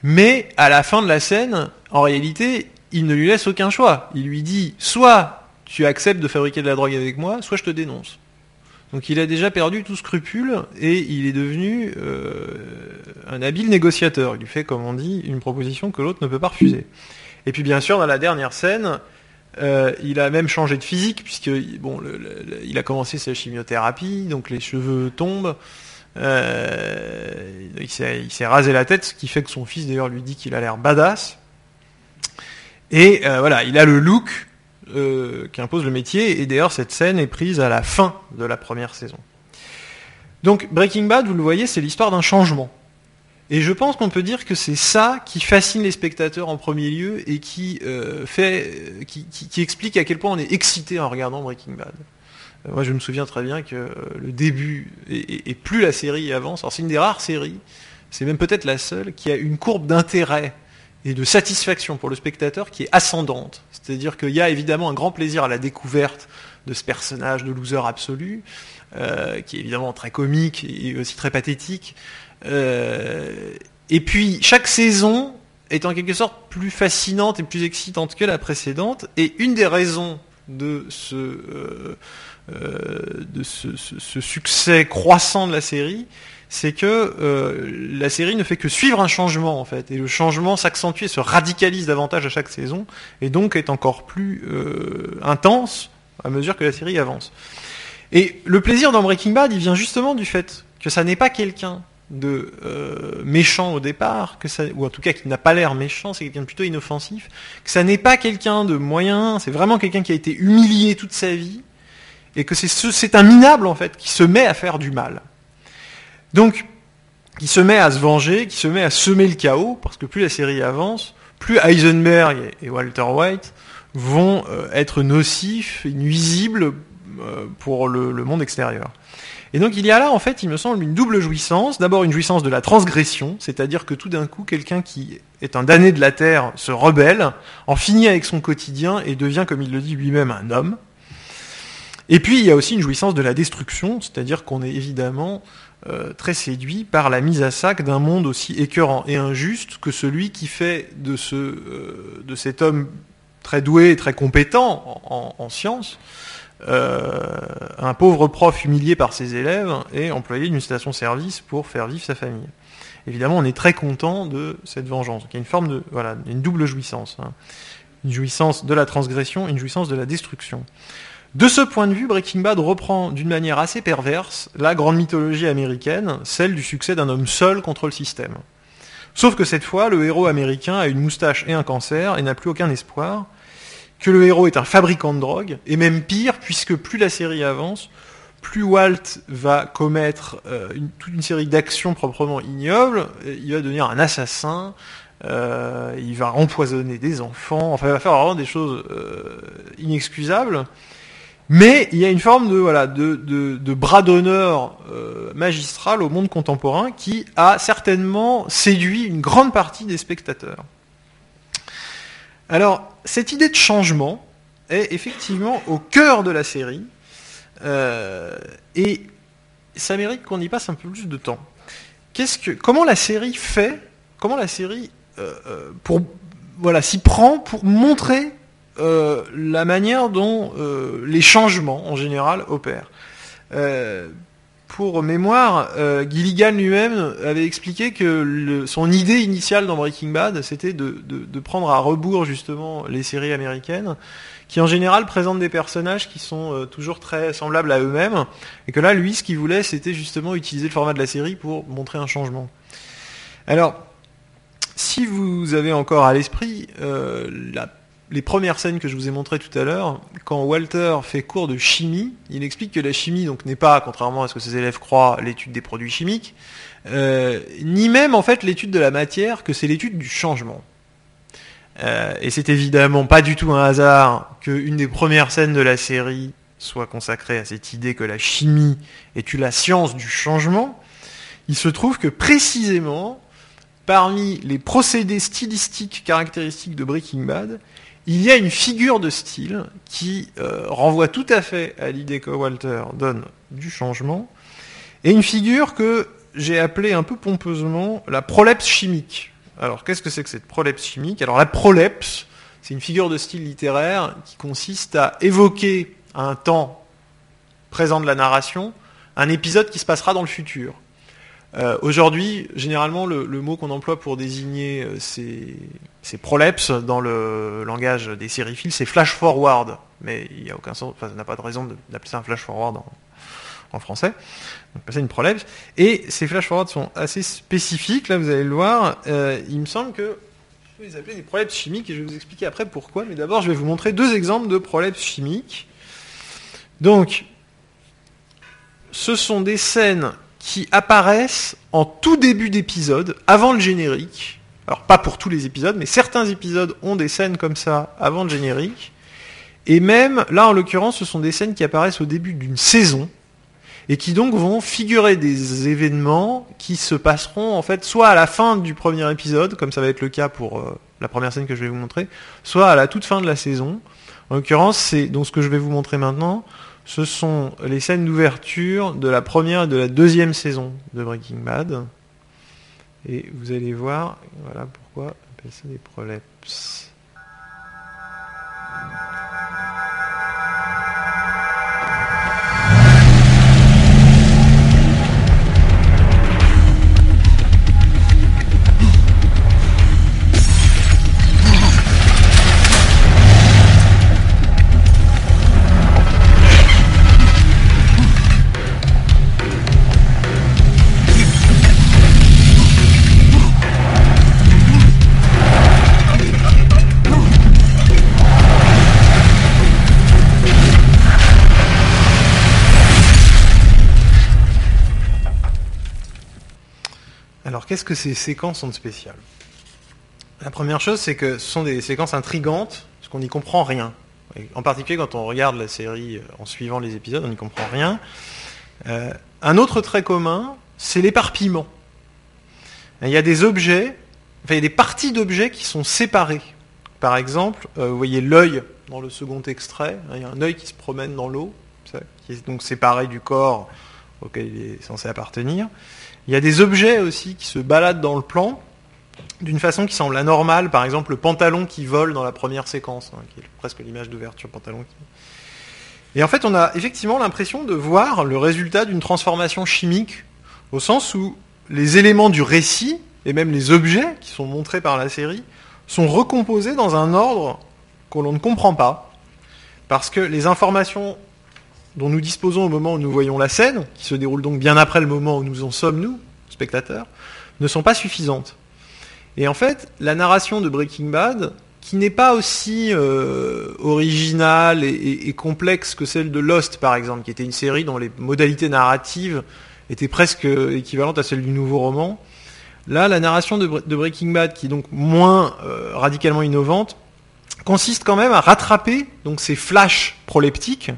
Mais à la fin de la scène, en réalité, il ne lui laisse aucun choix. Il lui dit soit tu acceptes de fabriquer de la drogue avec moi, soit je te dénonce. Donc il a déjà perdu tout scrupule et il est devenu euh, un habile négociateur. Il lui fait, comme on dit, une proposition que l'autre ne peut pas refuser. Et puis bien sûr, dans la dernière scène, euh, il a même changé de physique puisque il a commencé sa chimiothérapie, donc les cheveux tombent. Euh, il s'est rasé la tête, ce qui fait que son fils d'ailleurs lui dit qu'il a l'air badass. Et euh, voilà, il a le look euh, qu'impose le métier. Et d'ailleurs, cette scène est prise à la fin de la première saison. Donc Breaking Bad, vous le voyez, c'est l'histoire d'un changement. Et je pense qu'on peut dire que c'est ça qui fascine les spectateurs en premier lieu et qui euh, qui, qui- qui explique à quel point on est excité en regardant Breaking Bad. Euh, moi, je me souviens très bien que euh, le début et, et- et plus la série avance. Alors c'est une des rares séries, c'est même peut-être la seule qui a une courbe d'intérêt et de satisfaction pour le spectateur qui est ascendante. C'est-à-dire qu'il y a évidemment un grand plaisir à la découverte de ce personnage de loser absolu, euh, qui est évidemment très comique et aussi très pathétique. Euh, et puis chaque saison est en quelque sorte plus fascinante et plus excitante que la précédente. Et une des raisons de ce, euh, succès croissant de la série, c'est que euh, la série ne fait que suivre un changement en fait, et le changement s'accentue et se radicalise davantage à chaque saison, et donc est encore plus euh, intense à mesure que la série avance. Et le plaisir dans Breaking Bad, il vient justement du fait que ça n'est pas quelqu'un de euh, méchant au départ, que ou en tout cas qui n'a pas l'air méchant, c'est quelqu'un de plutôt inoffensif, que ça n'est pas quelqu'un de moyen, c'est vraiment quelqu'un qui a été humilié toute sa vie, et que c'est ce- c'est un minable en fait qui se met à faire du mal. Donc, qui se met à se venger, qui se met à semer le chaos, parce que plus la série avance, plus Heisenberg et Walter White vont euh, être nocifs et nuisibles euh, pour le monde extérieur. Et donc il y a là, en fait, il me semble, une double jouissance. D'abord une jouissance de la transgression, c'est-à-dire que tout d'un coup, quelqu'un qui est un damné de la Terre se rebelle, en finit avec son quotidien et devient, comme il le dit lui-même, un homme. Et puis il y a aussi une jouissance de la destruction, c'est-à-dire qu'on est évidemment euh, très séduit par la mise à sac d'un monde aussi écœurant et injuste que celui qui fait de, ce, euh, de cet homme très doué et très compétent en, en- en sciences euh, un pauvre prof humilié par ses élèves et employé d'une station-service pour faire vivre sa famille. Évidemment, on est très content de cette vengeance. Il y a une forme de voilà, une double jouissance, hein. une jouissance de la transgression, une jouissance de la destruction. De ce point de vue, Breaking Bad reprend d'une manière assez perverse la grande mythologie américaine, celle du succès d'un homme seul contre le système. Sauf que cette fois, le héros américain a une moustache et un cancer et n'a plus aucun espoir, que le héros est un fabricant de drogue, et même pire, puisque plus la série avance, plus Walt va commettre euh, toute une série d'actions proprement ignobles, il va devenir un assassin, euh, il va empoisonner des enfants, enfin il va faire vraiment des choses euh, inexcusables. Mais il y a une forme de bras d'honneur euh, magistral au monde contemporain qui a certainement séduit une grande partie des spectateurs. Alors cette idée de changement est effectivement au cœur de la série euh, et ça mérite qu'on y passe un peu plus de temps. Comment la série fait Comment la série euh, pour s'y prend pour montrer euh, la manière dont euh, les changements en général opèrent. Euh, pour mémoire, Gilligan lui-même avait expliqué que son idée initiale dans Breaking Bad, c'était de, prendre à rebours justement les séries américaines, qui en général présentent des personnages qui sont toujours très semblables à eux-mêmes, et que là, lui, ce qu'il voulait, c'était justement utiliser le format de la série pour montrer un changement. Alors, si vous avez encore à l'esprit la- les premières scènes que je vous ai montrées tout à l'heure, quand Walter fait cours de chimie, il explique que la chimie n'est pas, contrairement à ce que ses élèves croient, l'étude des produits chimiques, euh, ni même en fait l'étude de la matière, que c'est l'étude du changement. Euh, et c'est évidemment pas du tout un hasard qu'une des premières scènes de la série soit consacrée à cette idée que la chimie est la science du changement. Il se trouve que précisément, parmi les procédés stylistiques caractéristiques de Breaking Bad, il y a une figure de style qui euh, renvoie tout à fait à l'idée que Walter donne du changement, et une figure que j'ai appelée un peu pompeusement la prolepse chimique. Alors qu'est-ce que c'est que cette prolepse chimique? Alors la prolepse, c'est une figure de style littéraire qui consiste à évoquer à un temps présent de la narration un épisode qui se passera dans le futur. Euh, Aujourd'hui, généralement, le, mot qu'on emploie pour désigner euh, ces, ces prolepses dans le langage des sériphiles, c'est flash forward. Mais il n'y a aucun sens, n'a pas de raison d'appeler ça un flash forward en, en français. Donc c'est une prolepse. Et ces flash forwards sont assez spécifiques. Là, vous allez le voir. Euh, il me semble que je vais les appeler des prolepses chimiques et je vais vous expliquer après pourquoi. Mais d'abord, je vais vous montrer deux exemples de prolepses chimiques. Donc, ce sont des scènes qui apparaissent en tout début d'épisode, avant le générique. Alors pas pour tous les épisodes, mais certains épisodes ont des scènes comme ça avant le générique. Et même, là en l'occurrence, ce sont des scènes qui apparaissent au début d'une saison, et qui donc vont figurer des événements qui se passeront en fait soit à la fin du premier épisode, comme ça va être le cas pour euh, la première scène que je vais vous montrer, soit à la toute fin de la saison. En l'occurrence, c'est donc ce que je vais vous montrer maintenant, ce sont les scènes d'ouverture de la première et de la deuxième saison de Breaking Bad. Et vous allez voir, voilà pourquoi on appelle ça des prolepses. Qu'est-ce que ces séquences sont de spécial? La première chose, c'est que ce sont des séquences intrigantes, parce qu'on n'y comprend rien. En particulier quand on regarde la série euh, en suivant les épisodes, on n'y comprend rien. Euh, un autre trait commun, c'est l'éparpillement. Il y a des objets, enfin il y a des parties d'objets qui sont séparées. Par exemple, euh, vous voyez l'œil dans le second extrait, hein, il y a un œil qui se promène dans l'eau, qui est donc séparé du corps auquel il est censé appartenir. Il y a des objets aussi qui se baladent dans le plan d'une façon qui semble anormale, par exemple le pantalon qui vole dans la première séquence, hein, qui est presque l'image d'ouverture pantalon. Et en fait, on a effectivement l'impression de voir le résultat d'une transformation chimique, au sens où les éléments du récit, et même les objets qui sont montrés par la série, sont recomposés dans un ordre que l'on ne comprend pas, parce que les informations dont nous disposons au moment où nous voyons la scène, qui se déroule donc bien après le moment où nous en sommes, nous, spectateurs, ne sont pas suffisantes. Et en fait, la narration de Breaking Bad qui n'est pas aussi euh, originale et, complexe que celle de Lost, par exemple, qui était une série dont les modalités narratives étaient presque équivalentes à celles du nouveau roman. Là, la narration de, Bre- de Breaking Bad, qui est donc moins euh, radicalement innovante, consiste quand même à rattraper ces flashs proleptiques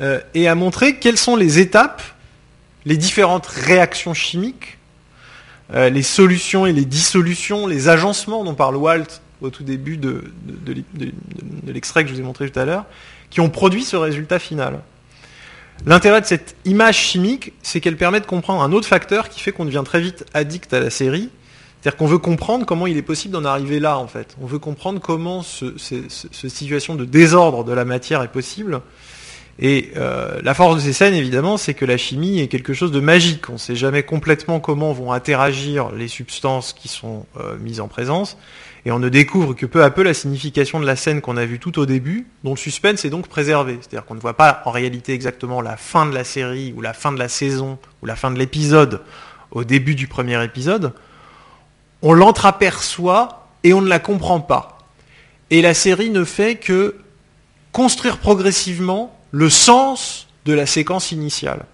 euh, et à montrer quelles sont les étapes, les différentes réactions chimiques, euh, les solutions et les dissolutions, les agencements dont parle Walt au tout début de, l'extrait que je vous ai montré tout à l'heure, qui ont produit ce résultat final. L'intérêt de cette image chimique, c'est qu'elle permet de comprendre un autre facteur qui fait qu'on devient très vite addict à la série. C'est-à-dire qu'on veut comprendre comment il est possible d'en arriver là, en fait. On veut comprendre comment ce, ce- ce- cette situation de désordre de la matière est possible. Et euh, la force de ces scènes, évidemment, c'est que la chimie est quelque chose de magique. On ne sait jamais complètement comment vont interagir les substances qui sont euh, mises en présence. Et on ne découvre que peu à peu la signification de la scène qu'on a vue tout au début, dont le suspense est donc préservé. C'est-à-dire qu'on ne voit pas en réalité exactement la fin de la série, ou la fin de la saison, ou la fin de l'épisode au début du premier épisode. On l'entreaperçoit et on ne la comprend pas. Et la série ne fait que construire progressivement le sens de la séquence initiale.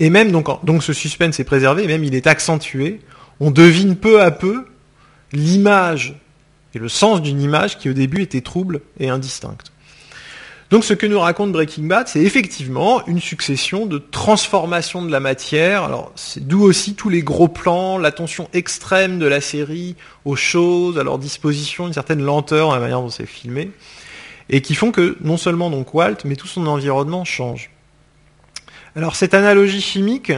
Et même donc, ce suspense est préservé, même il est accentué. On devine peu à peu l'image et le sens d'une image qui au début était trouble et indistincte. Donc ce que nous raconte Breaking Bad, c'est effectivement une succession de transformations de la matière. Alors c'est d'où aussi tous les gros plans, l'attention extrême de la série aux choses, à leur disposition, une certaine lenteur dans la manière dont c'est filmé, et qui font que non seulement donc Walt, mais tout son environnement change. Alors cette analogie chimique,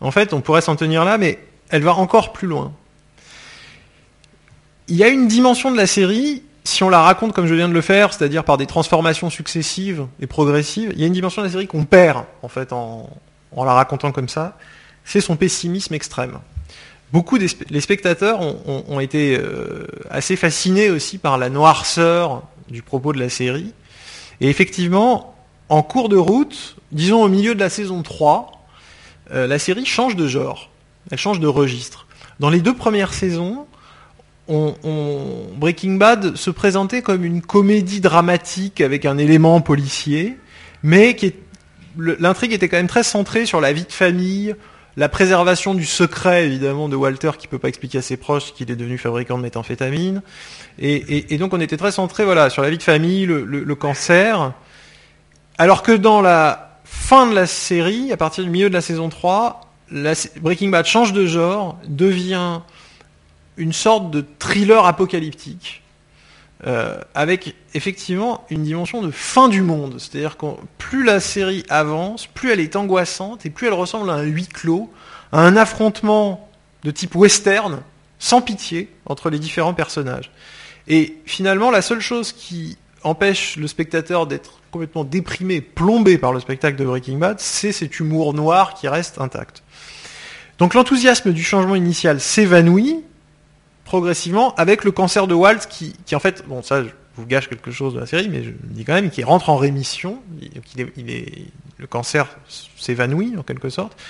en fait, on pourrait s'en tenir là, mais elle va encore plus loin. Il y a une dimension de la série, si on la raconte comme je viens de le faire, c'est-à-dire par des transformations successives et progressives, il y a une dimension de la série qu'on perd, en fait, en, la racontant comme ça, c'est son pessimisme extrême. Beaucoup des spectateurs ont été euh, assez fascinés aussi par la noirceur du propos de la série. Et effectivement, en cours de route, disons au milieu de la saison 3, euh, la série change de genre, elle change de registre. Dans les deux premières saisons, on- on- Breaking Bad se présentait comme une comédie dramatique avec un élément policier, mais l'intrigue était quand même très centrée sur la vie de famille, la préservation du secret évidemment de Walter qui peut pas expliquer à ses proches qu'il est devenu fabricant de méthamphétamine, et, donc on était très centré voilà sur la vie de famille, le, cancer, alors que dans la fin de la série, à partir du milieu de la saison 3, la sé- Breaking Bad change de genre, devient une sorte de thriller apocalyptique, euh, avec effectivement une dimension de fin du monde. C'est-à-dire que plus la série avance, plus elle est angoissante et plus elle ressemble à un huis clos, à un affrontement de type western, sans pitié, entre les différents personnages. Et finalement, la seule chose qui empêche le spectateur d'être complètement déprimé, plombé par le spectacle de Breaking Bad, c'est cet humour noir qui reste intact. Donc l'enthousiasme du changement initial s'évanouit progressivement avec le cancer de Walt qui, en fait, bon ça vous gâche quelque chose de la série, mais je dis quand même, qui rentre en rémission, le cancer s'évanouit en quelque sorte,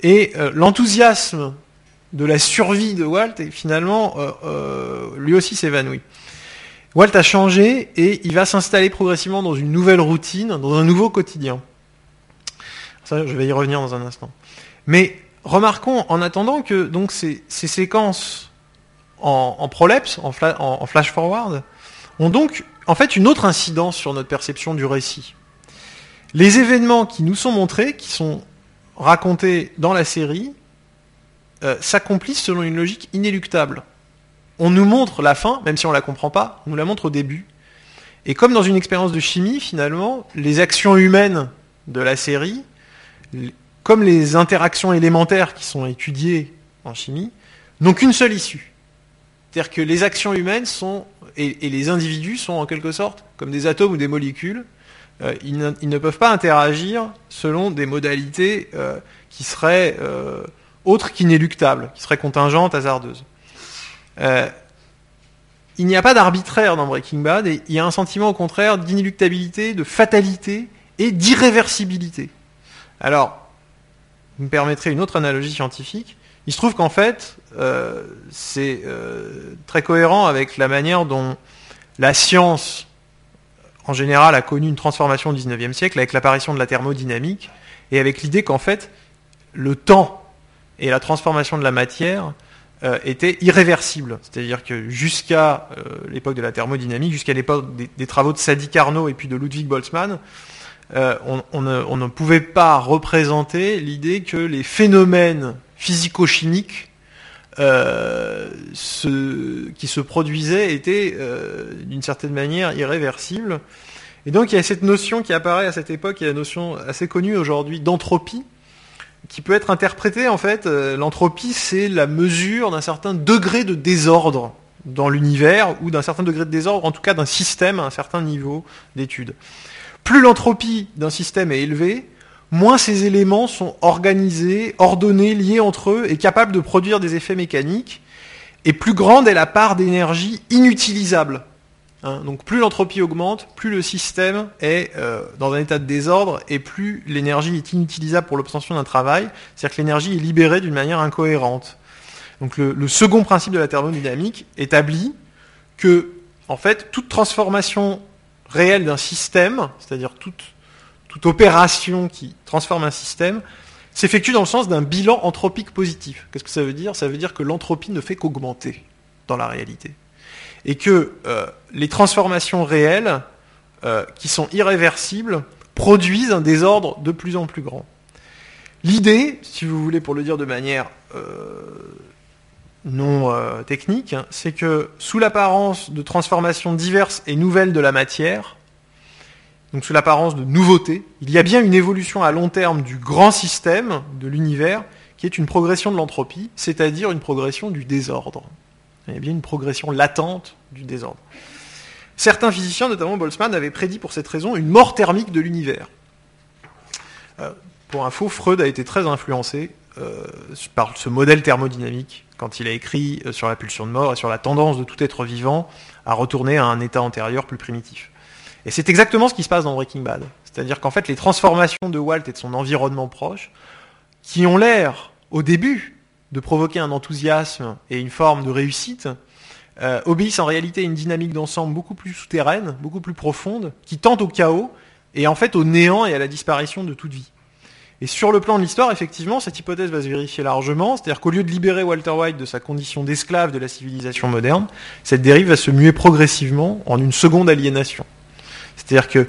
et euh, l'enthousiasme de la survie de Walt est finalement euh, euh, lui aussi s'évanouit. Walt a changé et il va s'installer progressivement dans une nouvelle routine, dans un nouveau quotidien. Je vais y revenir dans un instant. Mais remarquons en attendant que ces, ces séquences en, en en- en flash forward, ont donc en fait une autre incidence sur notre perception du récit. Les événements qui nous sont montrés, qui sont racontés dans la série, euh, s'accomplissent selon une logique inéluctable. On nous montre la fin, même si on la comprend pas, on nous la montre au début. Et comme dans une expérience de chimie, finalement, les actions humaines de la série, comme les interactions élémentaires qui sont étudiées en chimie, n'ont qu'une seule issue. C'est-à-dire que les actions humaines sont, et, les individus sont en quelque sorte comme des atomes ou des molécules, euh, ils, ne, ne peuvent pas interagir selon des modalités euh, qui seraient autres qu'inéluctables, qui seraient contingentes, hasardeuses. Euh, il n'y a pas d'arbitraire dans Breaking Bad et il y a un sentiment au contraire d'inéluctabilité, de fatalité et d'irréversibilité. Alors, vous me permettrez une autre analogie scientifique. Il se trouve qu'en fait, euh, c'est euh, très cohérent avec la manière dont la science, en général, a connu une transformation au XIXe siècle avec l'apparition de la thermodynamique et avec l'idée qu'en fait, le temps et la transformation de la matière euh, étaient irréversibles. C'est-à-dire que jusqu'à euh, l'époque de la thermodynamique, jusqu'à l'époque des, travaux de Sadi Carnot et puis de Ludwig Boltzmann, euh, on, ne, pouvait pas représenter l'idée que les phénomènes physico-chimiques qui se produisaient étaient d'une certaine manière irréversibles. Et donc il y a cette notion qui apparaît à cette époque, y a la notion assez connue aujourd'hui d'entropie, qui peut être interprétée en fait, euh, l'entropie c'est la mesure d'un certain degré de désordre dans l'univers, ou d'un certain degré de désordre, en tout cas d'un système à un certain niveau d'étude. Plus l'entropie d'un système est élevée, moins ces éléments sont organisés, ordonnés, liés entre eux et capables de produire des effets mécaniques, et plus grande est la part d'énergie inutilisable. Hein, donc plus l'entropie augmente, plus le système est euh, dans un état de désordre et plus l'énergie est inutilisable pour l'obtention d'un travail, c'est-à-dire que l'énergie est libérée d'une manière incohérente. Donc le, second principe de la thermodynamique établit que en fait toute transformation réelle d'un système, c'est-à-dire toute, toute opération qui transforme un système, s'effectue dans le sens d'un bilan anthropique positif. Qu'est-ce que ça veut dire? Ça veut dire que l'entropie ne fait qu'augmenter dans la réalité. Et que euh, les transformations réelles, euh, qui sont irréversibles, produisent un désordre de plus en plus grand. L'idée, si vous voulez pour le dire de manière euh, non technique, hein, c'est que sous l'apparence de transformations diverses et nouvelles de la matière, donc sous l'apparence de nouveautés, il y a bien une évolution à long terme du grand système de l'univers qui est une progression de l'entropie, c'est-à-dire une progression du désordre. Il y a bien une progression latente du désordre. Certains physiciens, notamment Boltzmann, avaient prédit pour cette raison une mort thermique de l'univers. Euh, pour info, Freud a été très influencé euh, par ce modèle thermodynamique quand il a écrit euh, sur la pulsion de mort et sur la tendance de tout être vivant à retourner à un état antérieur plus primitif. Et c'est exactement ce qui se passe dans Breaking Bad. C'est-à-dire qu'en fait, les transformations de Walt et de son environnement proche, qui ont l'air, au début, de provoquer un enthousiasme et une forme de réussite, euh, obéissent en réalité à une dynamique d'ensemble beaucoup plus souterraine, beaucoup plus profonde, qui tente au chaos et en fait au néant et à la disparition de toute vie. Et sur le plan de l'histoire, effectivement, cette hypothèse va se vérifier largement, c'est-à-dire qu'au lieu de libérer Walter White de sa condition d'esclave de la civilisation moderne, cette dérive va se muer progressivement en une seconde aliénation. C'est-à-dire que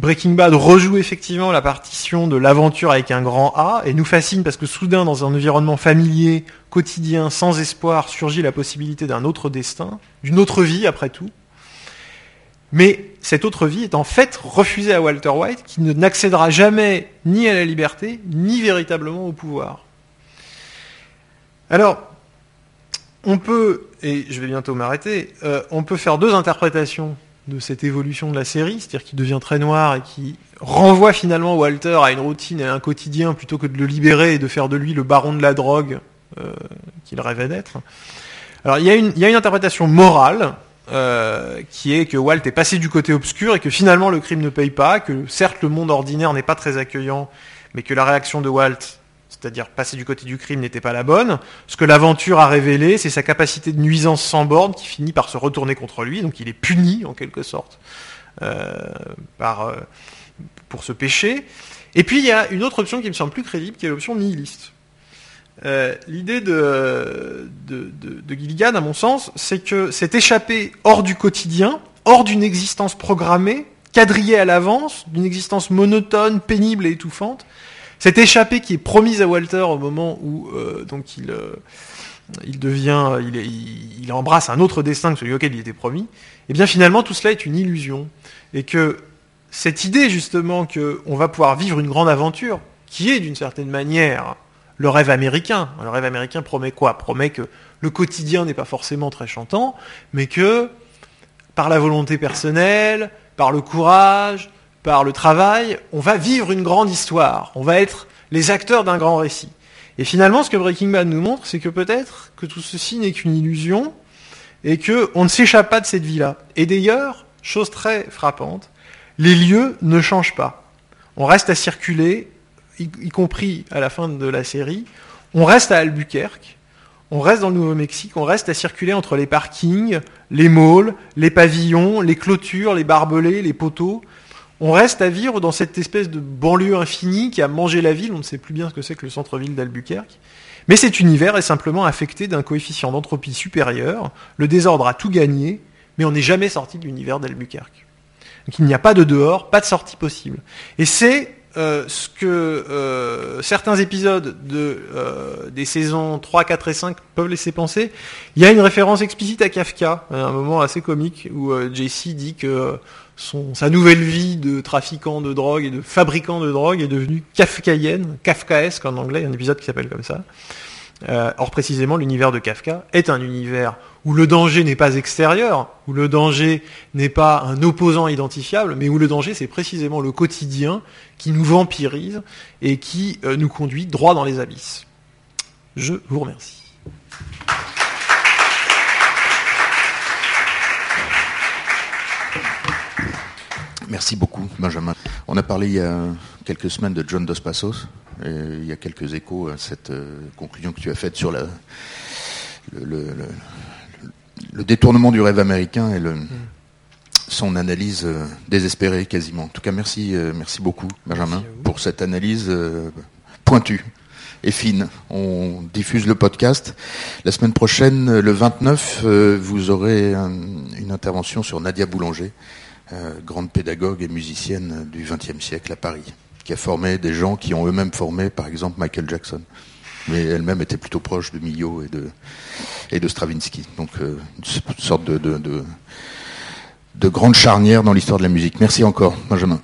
Breaking Bad rejoue effectivement la partition de l'aventure avec un grand A et nous fascine parce que soudain, dans un environnement familier, quotidien, sans espoir, surgit la possibilité d'un autre destin, d'une autre vie après tout. Mais cette autre vie est en fait refusée à Walter White, qui n'accédera jamais ni à la liberté, ni véritablement au pouvoir. Alors, on peut, et je vais bientôt m'arrêter, euh, on peut faire deux interprétations de cette évolution de la série, c'est-à-dire qui devient très noir et qui renvoie finalement Walter à une routine et à un quotidien plutôt que de le libérer et de faire de lui le baron de la drogue euh, qu'il rêvait d'être. Alors il y, a une, interprétation morale euh, qui est que Walt est passé du côté obscur et que finalement le crime ne paye pas, que certes le monde ordinaire n'est pas très accueillant, mais que la réaction de Walt, c'est-à-dire passer du côté du crime, n'était pas la bonne. Ce que l'aventure a révélé, c'est sa capacité de nuisance sans borne qui finit par se retourner contre lui, donc il est puni en quelque sorte euh, euh, pour ce péché. Et puis il y a une autre option qui me semble plus crédible, qui est l'option nihiliste. Euh, L'idée de, de, Gilligan, à mon sens, c'est que c'est échappé hors du quotidien, hors d'une existence programmée, quadrillée à l'avance, d'une existence monotone, pénible et étouffante. Cette échappée qui est promise à Walter au moment où euh, euh, il devient, il, embrasse un autre destin que celui auquel il était promis. Et bien finalement tout cela est une illusion et que cette idée justement que on va pouvoir vivre une grande aventure, qui est d'une certaine manière le rêve américain. Le rêve américain promet quoi? Promet que le quotidien n'est pas forcément très chantant, mais que par la volonté personnelle, par le courage, par le travail, on va vivre une grande histoire. On va être les acteurs d'un grand récit. Et finalement, ce que Breaking Bad nous montre, c'est que peut-être que tout ceci n'est qu'une illusion et que on ne s'échappe pas de cette vie-là. Et d'ailleurs, chose très frappante, les lieux ne changent pas. On reste à circuler y, y, compris à la fin de la série, On reste à Albuquerque, on reste dans le Nouveau-Mexique, on reste à circuler entre les parkings, les malls, les pavillons, les clôtures, les barbelés, les poteaux. On reste à vivre dans cette espèce de banlieue infinie qui a mangé la ville, on ne sait plus bien ce que c'est que le centre-ville d'Albuquerque. Mais cet univers est simplement affecté d'un coefficient d'entropie supérieur, le désordre a tout gagné, mais on n'est jamais sorti de l'univers d'Albuquerque. Donc il n'y a pas de dehors, pas de sortie possible. Et c'est euh, ce que euh, certains épisodes de, euh, des saisons 3, 4 et 5 peuvent laisser penser. Il y a une référence explicite à Kafka, un moment assez comique où JC dit que sa nouvelle vie de trafiquant de drogue et de fabricant de drogue est devenue kafkaïenne, kafkaesque en anglais, il y a un épisode qui s'appelle comme ça. or précisément, l'univers de Kafka est un univers où le danger n'est pas extérieur, où le danger n'est pas un opposant identifiable, mais où le danger c'est précisément le quotidien qui nous vampirise et qui euh, nous conduit droit dans les abysses. Je vous remercie. Merci beaucoup, Benjamin. On a parlé il y a quelques semaines de John Dos Passos, et il y a quelques échos à cette euh, conclusion que tu as faite sur la, le, le détournement du rêve américain et son analyse euh, désespérée quasiment. En tout cas, merci, euh, merci beaucoup, Benjamin, pour cette analyse pointue et fine. On diffuse le podcast. La semaine prochaine, le 29, vous aurez une intervention sur Nadia Boulanger, grande pédagogue et musicienne du XXe siècle à Paris, qui a formé des gens qui ont eux-mêmes formé, par exemple, Michael Jackson mais elle-même était plutôt proche de Milhaud et de, et de Stravinsky. Donc euh, une sorte de grande charnière dans l'histoire de la musique. Merci encore, Benjamin.